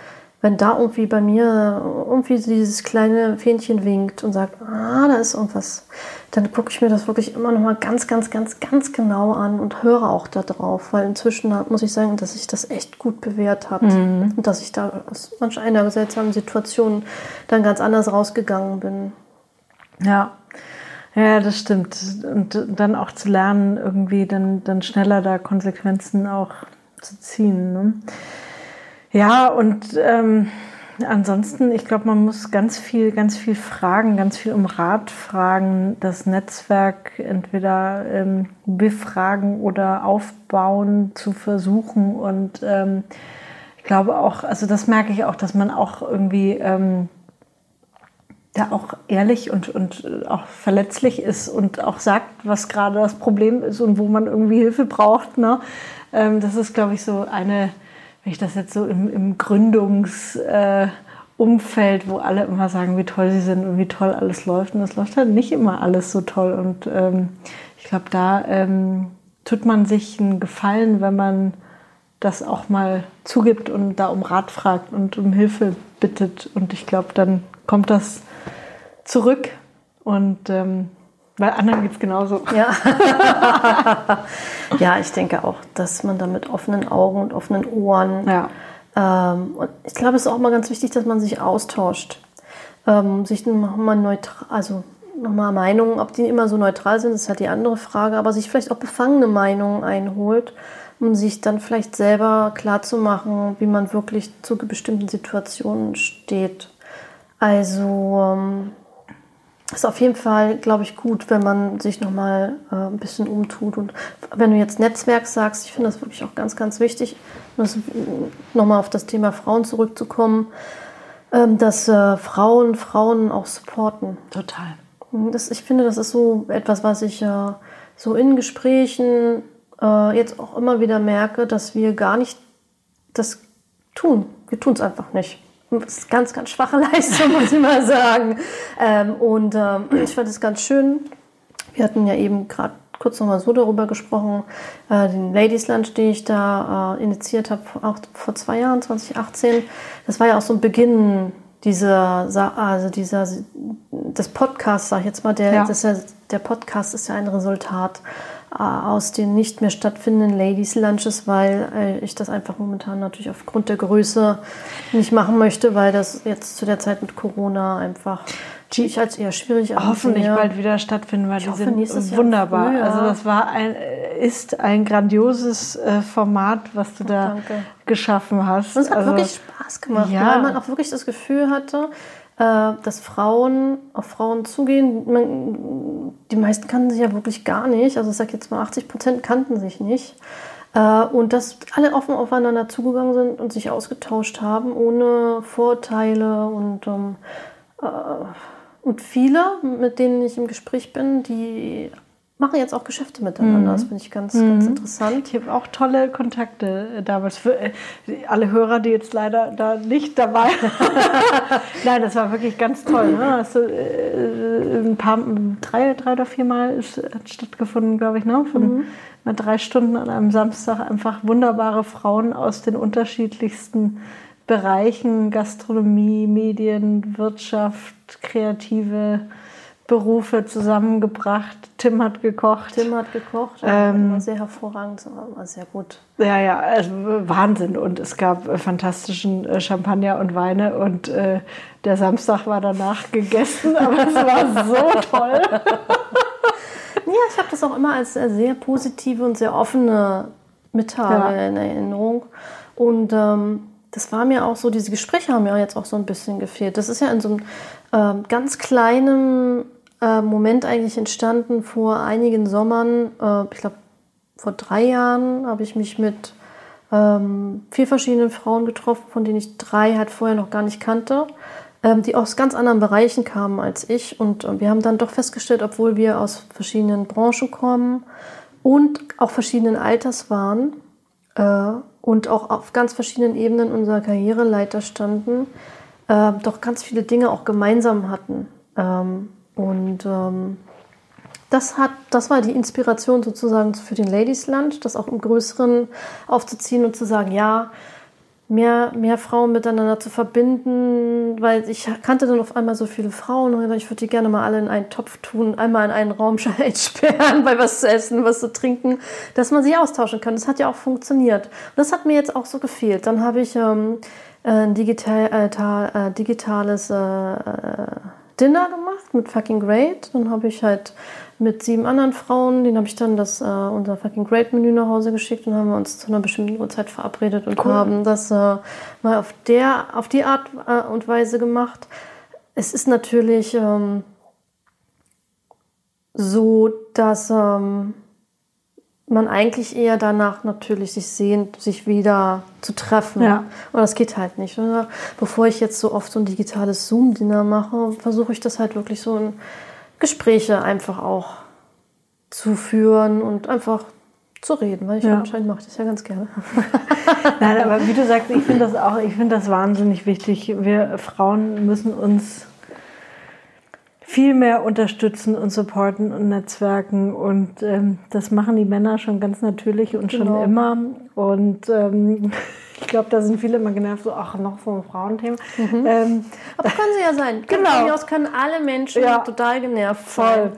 wenn da irgendwie bei mir irgendwie dieses kleine Fähnchen winkt und sagt, ah, da ist irgendwas, dann gucke ich mir das wirklich immer noch mal ganz, ganz, ganz, ganz genau an und höre auch da drauf, weil inzwischen muss ich sagen, dass sich das echt gut bewährt hat mhm. und dass ich da aus manch einer seltsamen Situation dann ganz anders rausgegangen bin. Ja. Ja, das stimmt. Und dann auch zu lernen, irgendwie dann, dann schneller da Konsequenzen auch zu ziehen. Ne? Ja, und ähm, ansonsten, ich glaube, man muss ganz viel, ganz viel fragen, ganz viel um Rat fragen, das Netzwerk entweder ähm, befragen oder aufbauen zu versuchen. Und ähm, ich glaube auch, also das merke ich auch, dass man auch irgendwie ähm, da auch ehrlich und, und auch verletzlich ist und auch sagt, was gerade das Problem ist und wo man irgendwie Hilfe braucht. Ne? Ähm, das ist, glaube ich, so eine, wenn ich das jetzt so im, im Gründungsumfeld, äh, wo alle immer sagen, wie toll sie sind und wie toll alles läuft. Und es läuft halt nicht immer alles so toll. Und ähm, ich glaube, da ähm, tut man sich einen Gefallen, wenn man das auch mal zugibt und da um Rat fragt und um Hilfe bittet. Und ich glaube, dann kommt das zurück. Und ähm, bei anderen geht es genauso. Ja. ja, ich denke auch, dass man da mit offenen Augen und offenen Ohren. Ja. Ähm, und ich glaube, es ist auch mal ganz wichtig, dass man sich austauscht. Ähm, sich nochmal neutral, also nochmal Meinungen, ob die immer so neutral sind, ist halt die andere Frage, aber sich vielleicht auch befangene Meinungen einholt, um sich dann vielleicht selber klarzumachen, wie man wirklich zu bestimmten Situationen steht. Also ähm, ist auf jeden Fall, glaube ich, gut, wenn man sich nochmal äh, ein bisschen umtut. Und wenn du jetzt Netzwerk sagst, ich finde das wirklich auch ganz, ganz wichtig, nochmal auf das Thema Frauen zurückzukommen, ähm, dass äh, Frauen Frauen auch supporten. Total. Das, ich finde, das ist so etwas, was ich äh, so in Gesprächen äh, jetzt auch immer wieder merke, dass wir gar nicht das tun. Wir tun es einfach nicht. Das ist ganz, ganz schwache Leistung, muss ich mal sagen. Ähm, und ähm, ich fand es ganz schön. Wir hatten ja eben gerade kurz noch mal so darüber gesprochen, äh, den Ladies Lunch, den ich da äh, initiiert habe, auch vor zwei Jahren, 2018. Das war ja auch so ein Beginn dieser, also dieser, des Podcasts, sag ich jetzt mal. Der, ja. das ja, der Podcast ist ja ein Resultat aus den nicht mehr stattfindenden Ladies Lunches, weil äh, ich das einfach momentan natürlich aufgrund der Größe nicht machen möchte, weil das jetzt zu der Zeit mit Corona einfach ich als eher schwierig Hoffentlich bald wieder stattfinden, weil ich die hoffe, sind wunderbar. Jahr also das war ein, ist ein grandioses äh, Format, was du oh, da danke. geschaffen hast. Und es hat also, wirklich Spaß gemacht, ja. weil man auch wirklich das Gefühl hatte, äh, dass Frauen auf Frauen zugehen. Man, die meisten kannten sich ja wirklich gar nicht. Also ich sage jetzt mal, 80 Prozent kannten sich nicht. Äh, und dass alle offen aufeinander zugegangen sind und sich ausgetauscht haben, ohne Vorteile und ähm, äh, und viele, mit denen ich im Gespräch bin, die machen jetzt auch Geschäfte miteinander. Das mhm. finde ich ganz, mhm. ganz interessant. Ich habe auch tolle Kontakte äh, damals für äh, alle Hörer, die jetzt leider da nicht dabei Nein, das war wirklich ganz toll. Ne? Also, äh, ein paar, drei, drei oder vier Mal ist, hat stattgefunden, glaube ich, ne? von mhm. drei Stunden an einem Samstag einfach wunderbare Frauen aus den unterschiedlichsten Bereichen, Gastronomie, Medien, Wirtschaft, kreative Berufe zusammengebracht. Tim hat gekocht. Tim hat gekocht, ähm, sehr hervorragend, war sehr gut. Ja, ja, also Wahnsinn. Und es gab äh, fantastischen äh, Champagner und Weine und äh, der Samstag war danach gegessen, aber es war so toll. ja, ich habe das auch immer als sehr positive und sehr offene Mitteilung ja. in Erinnerung. Und ähm, das war mir auch so, diese Gespräche haben mir jetzt auch so ein bisschen gefehlt. Das ist ja in so einem äh, ganz kleinen äh, Moment eigentlich entstanden vor einigen Sommern. Äh, ich glaube, vor drei Jahren habe ich mich mit ähm, vier verschiedenen Frauen getroffen, von denen ich drei halt vorher noch gar nicht kannte, ähm, die aus ganz anderen Bereichen kamen als ich. Und äh, wir haben dann doch festgestellt, obwohl wir aus verschiedenen Branchen kommen und auch verschiedenen Alters waren äh, und auch auf ganz verschiedenen Ebenen unserer Karriereleiter standen, äh, doch ganz viele Dinge auch gemeinsam hatten. Ähm, und ähm, das, hat, das war die Inspiration sozusagen für den Ladies Lunch, das auch im Größeren aufzuziehen und zu sagen, ja, mehr, mehr Frauen miteinander zu verbinden, weil ich kannte dann auf einmal so viele Frauen und ich würde die gerne mal alle in einen Topf tun, einmal in einen Raum einsperren, bei was zu essen, was zu trinken, dass man sich austauschen kann. Das hat ja auch funktioniert. Und das hat mir jetzt auch so gefehlt. Dann habe ich ähm, ein digital, äh, äh digitales äh, Dinner gemacht mit Fucking Great. Dann habe ich halt mit sieben anderen Frauen, denen habe ich dann das, äh, unser Fucking Great Menü nach Hause geschickt und haben wir uns zu einer bestimmten Uhrzeit verabredet und cool. haben das äh, mal auf, der, auf die Art äh, und Weise gemacht. Es ist natürlich ähm, so, dass ähm, man eigentlich eher danach natürlich sich sehnt, sich wieder zu treffen. Ja. Und das geht halt nicht. Oder? Bevor ich jetzt so oft so ein digitales Zoom-Dinner mache, versuche ich das halt wirklich so in Gespräche einfach auch zu führen und einfach zu reden, weil ich ja. anscheinend mache das ja ganz gerne. Nein, aber wie du sagst, ich finde das auch, ich finde das wahnsinnig wichtig. Wir Frauen müssen uns viel mehr unterstützen und supporten und netzwerken. Und ähm, das machen die Männer schon ganz natürlich und genau. schon immer. Und ähm, ich glaube, da sind viele immer genervt, so, ach, noch so ein Frauenthema. Mhm. Ähm, Aber können sie ja sein. Genau. Von mir aus können alle Menschen ja. total genervt Voll. Sein.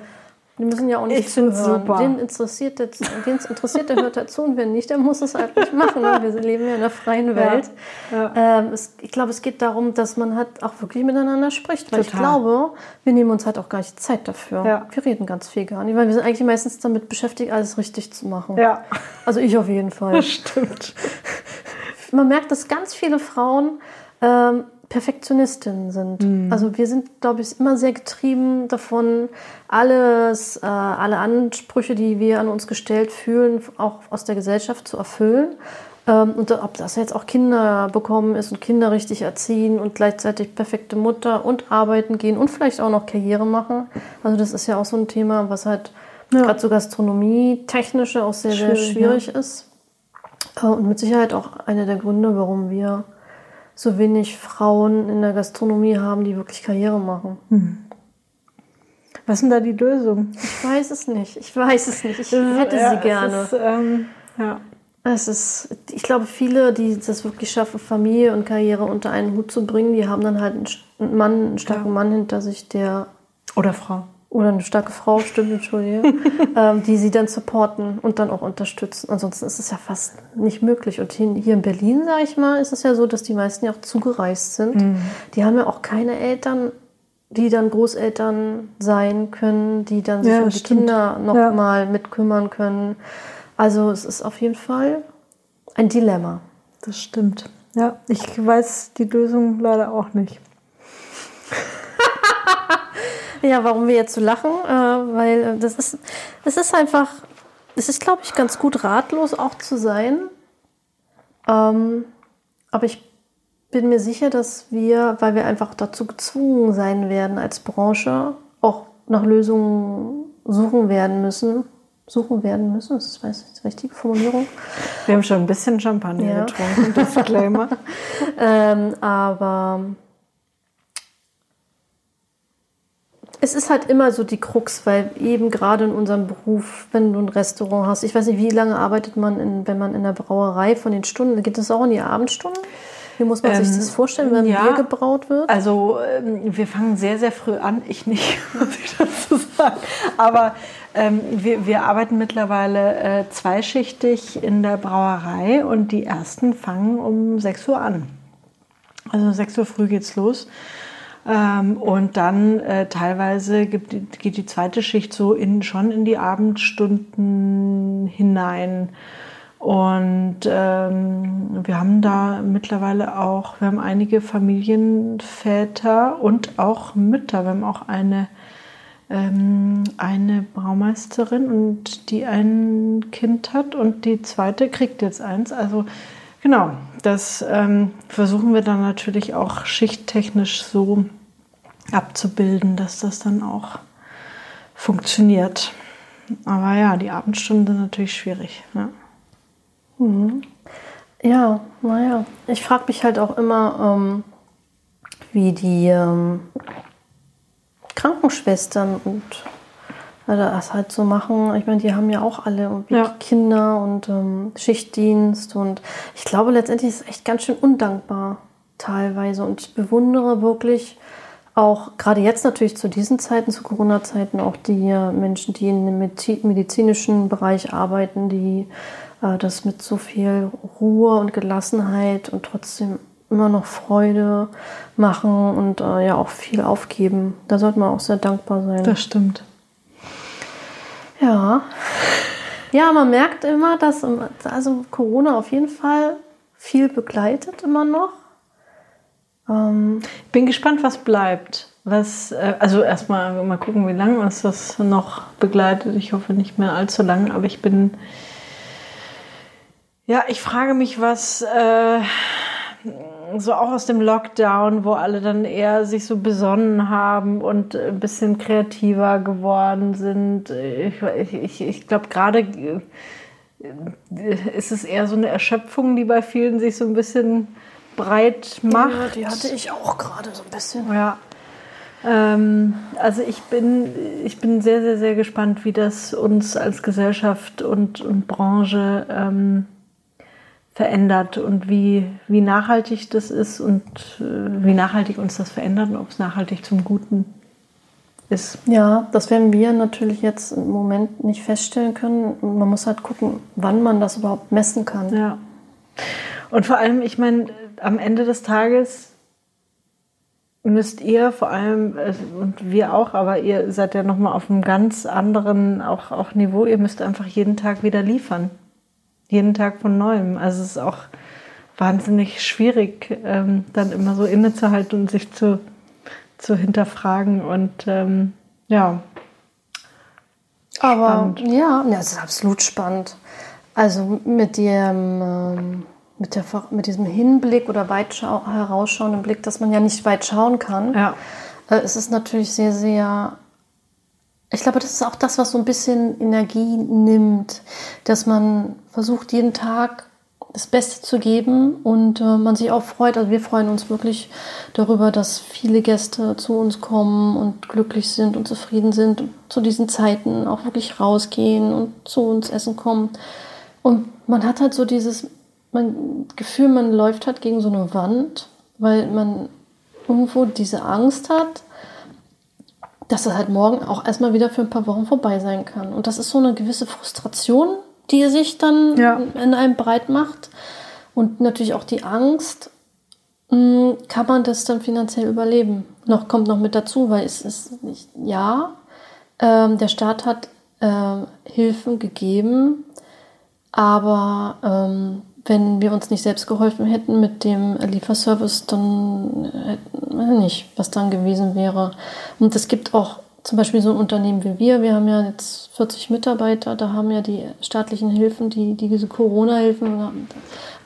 Die müssen ja auch nicht ich zuhören. Super. Den interessiert, der, den es interessiert, der hört dazu und wenn nicht, der muss es halt nicht machen. Wir leben ja in einer freien Welt. Ja. Ja. Ähm, es, ich glaube, es geht darum, dass man halt auch wirklich miteinander spricht. Weil Total. ich glaube, wir nehmen uns halt auch gar nicht Zeit dafür. Ja. Wir reden ganz viel gar nicht, weil wir sind eigentlich meistens damit beschäftigt, alles richtig zu machen. Ja. Also ich auf jeden Fall. Das stimmt. Man merkt, dass ganz viele Frauen ähm, Perfektionistinnen sind. Mhm. Also wir sind, glaube ich, immer sehr getrieben davon, alles, äh, alle Ansprüche, die wir an uns gestellt fühlen, auch aus der Gesellschaft zu erfüllen. Ähm, und ob das jetzt auch Kinder bekommen ist und Kinder richtig erziehen und gleichzeitig perfekte Mutter und arbeiten gehen und vielleicht auch noch Karriere machen. Also das ist ja auch so ein Thema, was halt ja. gerade so Gastronomie technische auch sehr, schwierig, sehr schwierig ja. ist. Äh, und mit Sicherheit auch einer der Gründe, warum wir so wenig Frauen in der Gastronomie haben, die wirklich Karriere machen. Hm. Was ist denn da die Lösung? Ich weiß es nicht. Ich weiß es nicht. Ich hätte ja, sie gerne. Es ist, ähm, ja. Es ist, ich glaube, viele, die das wirklich schaffen, Familie und Karriere unter einen Hut zu bringen, die haben dann halt einen Mann, einen starken ja. Mann hinter sich, der. Oder Frau oder eine starke Frau, stimmt, Entschuldige, ähm, die sie dann supporten und dann auch unterstützen. Ansonsten ist es ja fast nicht möglich. Und hier, in Berlin, sage ich mal, ist es ja so, dass die meisten ja auch zugereist sind. Mhm. Die haben ja auch keine Eltern, die dann Großeltern sein können, die dann sich ja, um die stimmt. Kinder noch ja. mal mitkümmern können. Also es ist auf jeden Fall ein Dilemma. Das stimmt. Ja, ich weiß die Lösung leider auch nicht. Ja, warum wir jetzt so lachen, äh, weil äh, das ist, es ist einfach, es ist, glaube ich, ganz gut ratlos auch zu sein. Ähm, aber ich bin mir sicher, dass wir, weil wir einfach dazu gezwungen sein werden als Branche, auch nach Lösungen suchen werden müssen. Suchen werden müssen, das ist weiß nicht, die richtige Formulierung. Wir haben schon ein bisschen Champagner ja. getrunken, Disclaimer. ähm, aber es ist halt immer so die Krux, weil eben gerade in unserem Beruf, wenn du ein Restaurant hast, ich weiß nicht, wie lange arbeitet man, in, wenn man in der Brauerei von den Stunden, geht das auch in die Abendstunden? Wie muss man ähm, sich das vorstellen, wenn ja, Bier gebraut wird? Also ähm, wir fangen sehr, sehr früh an. Ich nicht, muss ich dazu sagen. Aber ähm, wir, wir arbeiten mittlerweile äh, zweischichtig in der Brauerei und die ersten fangen um 6 Uhr an. Also 6 Uhr früh geht's los. Ähm, und dann äh, teilweise gibt, geht die zweite Schicht so in, schon in die Abendstunden hinein. Und ähm, wir haben da mittlerweile auch, wir haben einige Familienväter und auch Mütter. Wir haben auch eine, ähm, eine Braumeisterin und die ein Kind hat und die zweite kriegt jetzt eins. Also genau, das ähm, versuchen wir dann natürlich auch schichttechnisch so abzubilden, dass das dann auch funktioniert. Aber ja, die Abendstunden sind natürlich schwierig. Ja, mhm. ja naja. Ich frage mich halt auch immer, ähm, wie die ähm, Krankenschwestern und das halt so machen. Ich meine, die haben ja auch alle ja. Kinder und ähm, Schichtdienst und ich glaube letztendlich ist es echt ganz schön undankbar teilweise und ich bewundere wirklich auch gerade jetzt natürlich zu diesen Zeiten, zu Corona-Zeiten, auch die Menschen, die im medizinischen Bereich arbeiten, die äh, das mit so viel Ruhe und Gelassenheit und trotzdem immer noch Freude machen und äh, ja auch viel aufgeben. Da sollte man auch sehr dankbar sein. Das stimmt. Ja. Ja, man merkt immer, dass also Corona auf jeden Fall viel begleitet immer noch. Ähm Bin gespannt, was bleibt. Was, äh, also erstmal mal gucken, wie lange uns das noch begleitet. Ich hoffe nicht mehr allzu lang, aber ich bin. Ja, ich frage mich, was äh, so auch aus dem Lockdown, wo alle dann eher sich so besonnen haben und ein bisschen kreativer geworden sind. Ich, ich, ich glaube, gerade äh, ist es eher so eine Erschöpfung, die bei vielen sich so ein bisschen breit macht. Ja, die hatte ich auch gerade so ein bisschen. Ja. Ähm, also ich bin, ich bin sehr, sehr, sehr gespannt, wie das uns als Gesellschaft und, und Branche ähm, verändert und wie, wie nachhaltig das ist und äh, wie nachhaltig uns das verändert und ob es nachhaltig zum Guten ist. Ja, das werden wir natürlich jetzt im Moment nicht feststellen können. Man muss halt gucken, wann man das überhaupt messen kann. Ja. Und vor allem, ich meine, am Ende des Tages müsst ihr vor allem, äh, und wir auch, aber ihr seid ja nochmal auf einem ganz anderen auch, auch Niveau, ihr müsst einfach jeden Tag wieder liefern jeden Tag von neuem. Also es ist auch wahnsinnig schwierig, ähm, dann immer so innezuhalten und sich zu, zu hinterfragen. Und ähm, ja. Aber spannend. ja, ja, es ist absolut spannend. Also mit dem, ähm, mit, der, mit diesem Hinblick oder weit herausschauenden Blick, dass man ja nicht weit schauen kann, ja. äh, es ist natürlich sehr, sehr ich glaube, das ist auch das, was so ein bisschen Energie nimmt, dass man versucht, jeden Tag das Beste zu geben und äh, man sich auch freut. Also wir freuen uns wirklich darüber, dass viele Gäste zu uns kommen und glücklich sind und zufrieden sind und zu diesen Zeiten auch wirklich rausgehen und zu uns essen kommen. Und man hat halt so dieses man, Gefühl, man läuft halt gegen so eine Wand, weil man irgendwo diese Angst hat, dass es halt morgen auch erstmal wieder für ein paar Wochen vorbei sein kann. Und das ist so eine gewisse Frustration, die sich dann ja. in einem breit macht. Und natürlich auch die Angst, hm, kann man das dann finanziell überleben? Noch kommt noch mit dazu, weil es ist nicht, ja, ähm, der Staat hat äh, Hilfen gegeben, aber ähm, wenn wir uns nicht selbst geholfen hätten mit dem Lieferservice, dann hätten wir nicht, was dann gewesen wäre. Und es gibt auch zum Beispiel so ein Unternehmen wie wir, wir haben ja jetzt 40 Mitarbeiter, da haben ja die staatlichen Hilfen, die, die diese Corona-Hilfen,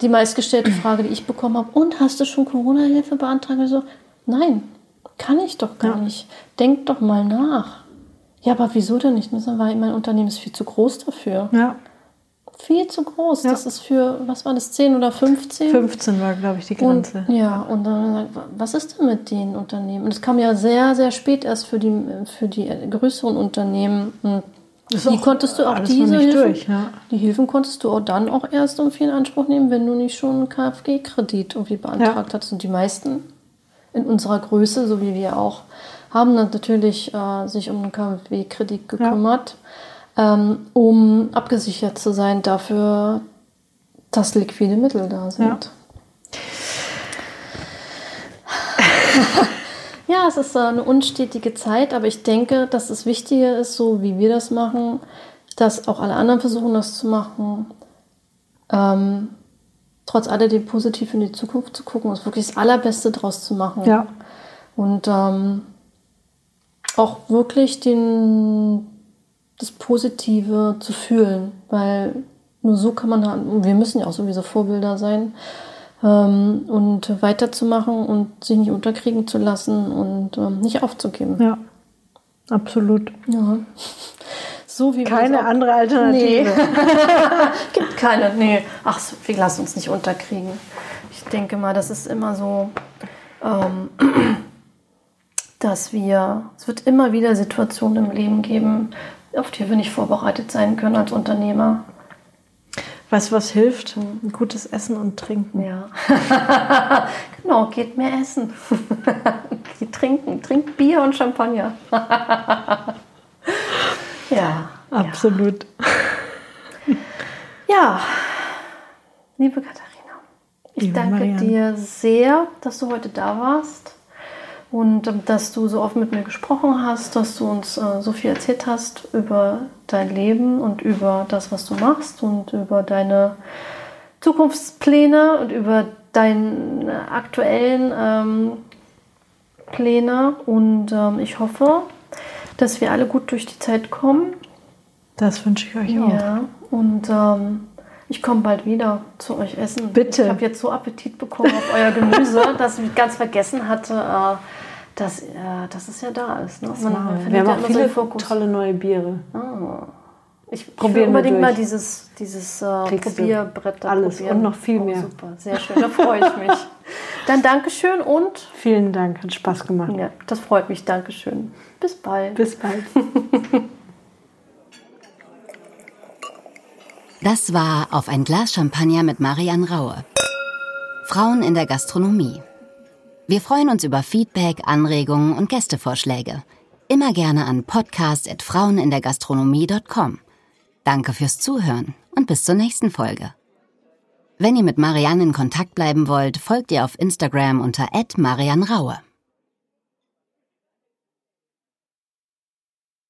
die meistgestellte Frage, die ich bekommen habe, und hast du schon Corona-Hilfe beantragt? Also, nein, kann ich doch gar ja. nicht. Denk doch mal nach. Ja, aber wieso denn nicht? Weil mein Unternehmen ist viel zu groß dafür. Ja viel zu groß. Ja. Das ist für, was war das, 10 oder 15? 15 war, glaube ich, die Grenze. Und, ja, und dann, was ist denn mit den Unternehmen? Und es kam ja sehr, sehr spät erst für die, für die größeren Unternehmen. Und die konntest du auch diese Hilfen, durch, ja. die Hilfen konntest du auch dann auch erst irgendwie in Anspruch nehmen, wenn du nicht schon einen KfG-Kredit irgendwie beantragt ja. hast. Und die meisten in unserer Größe, so wie wir auch, haben dann natürlich äh, sich um einen KfW-Kredit gekümmert. Ja ähm, um abgesichert zu sein dafür, dass liquide Mittel da sind. Ja. ja, es ist eine unstetige Zeit, aber ich denke, dass das Wichtige ist, so wie wir das machen, dass auch alle anderen versuchen, das zu machen. Ähm, trotz alledem positiv in die Zukunft zu gucken und wirklich das Allerbeste draus zu machen. Ja. Und ähm, auch wirklich den, das Positive zu fühlen, weil nur so kann man, wir müssen ja auch sowieso Vorbilder sein ähm, und weiterzumachen und sich nicht unterkriegen zu lassen und ähm, nicht aufzugeben. Ja, absolut. Ja. So wie keine andere Alternative. Nee. Gibt keine. Nee. Ach, wir lassen uns nicht unterkriegen. Ich denke mal, das ist immer so, ähm, dass wir, es wird immer wieder Situationen im Leben geben, auf die wir nicht vorbereitet sein können als Unternehmer. Weißt du, was hilft? Ein gutes Essen und Trinken. Ja. genau, geht mehr essen. geht trinken. Trinkt Bier und Champagner. ja. Absolut. Ja. ja. Liebe Katharina, Ich Liebe danke Marianne. dir sehr, dass du heute da warst und dass du so oft mit mir gesprochen hast, dass du uns äh, so viel erzählt hast über dein Leben und über das, was du machst und über deine Zukunftspläne und über deine aktuellen ähm, Pläne. Und ähm, ich hoffe, dass wir alle gut durch die Zeit kommen. Das wünsche ich euch auch. Ja, und ähm, ich komme bald wieder zu euch essen. Bitte. Ich habe jetzt so Appetit bekommen auf euer Gemüse, dass ich ganz vergessen hatte, äh, dass, äh, dass es ja da ist. Ne? Man, man wir haben ja auch so viele Fokus. tolle neue Biere. Ich, ich wir unbedingt durch. mal dieses, dieses äh, Probierbrett da alles probieren. und noch viel Oh, mehr. super, sehr schön, da freue ich mich. Dann Dankeschön und Vielen Dank, hat Spaß gemacht. ja, das freut mich, Dankeschön. Bis bald. Bis bald. Das war Auf ein Glas Champagner mit Marianne Raue. Frauen in der Gastronomie. Wir freuen uns über Feedback, Anregungen und Gästevorschläge. Immer gerne an podcast.frauenindergastronomie.com. Danke fürs Zuhören und bis zur nächsten Folge. Wenn ihr mit Marianne in Kontakt bleiben wollt, folgt ihr auf Instagram unter @marianraue.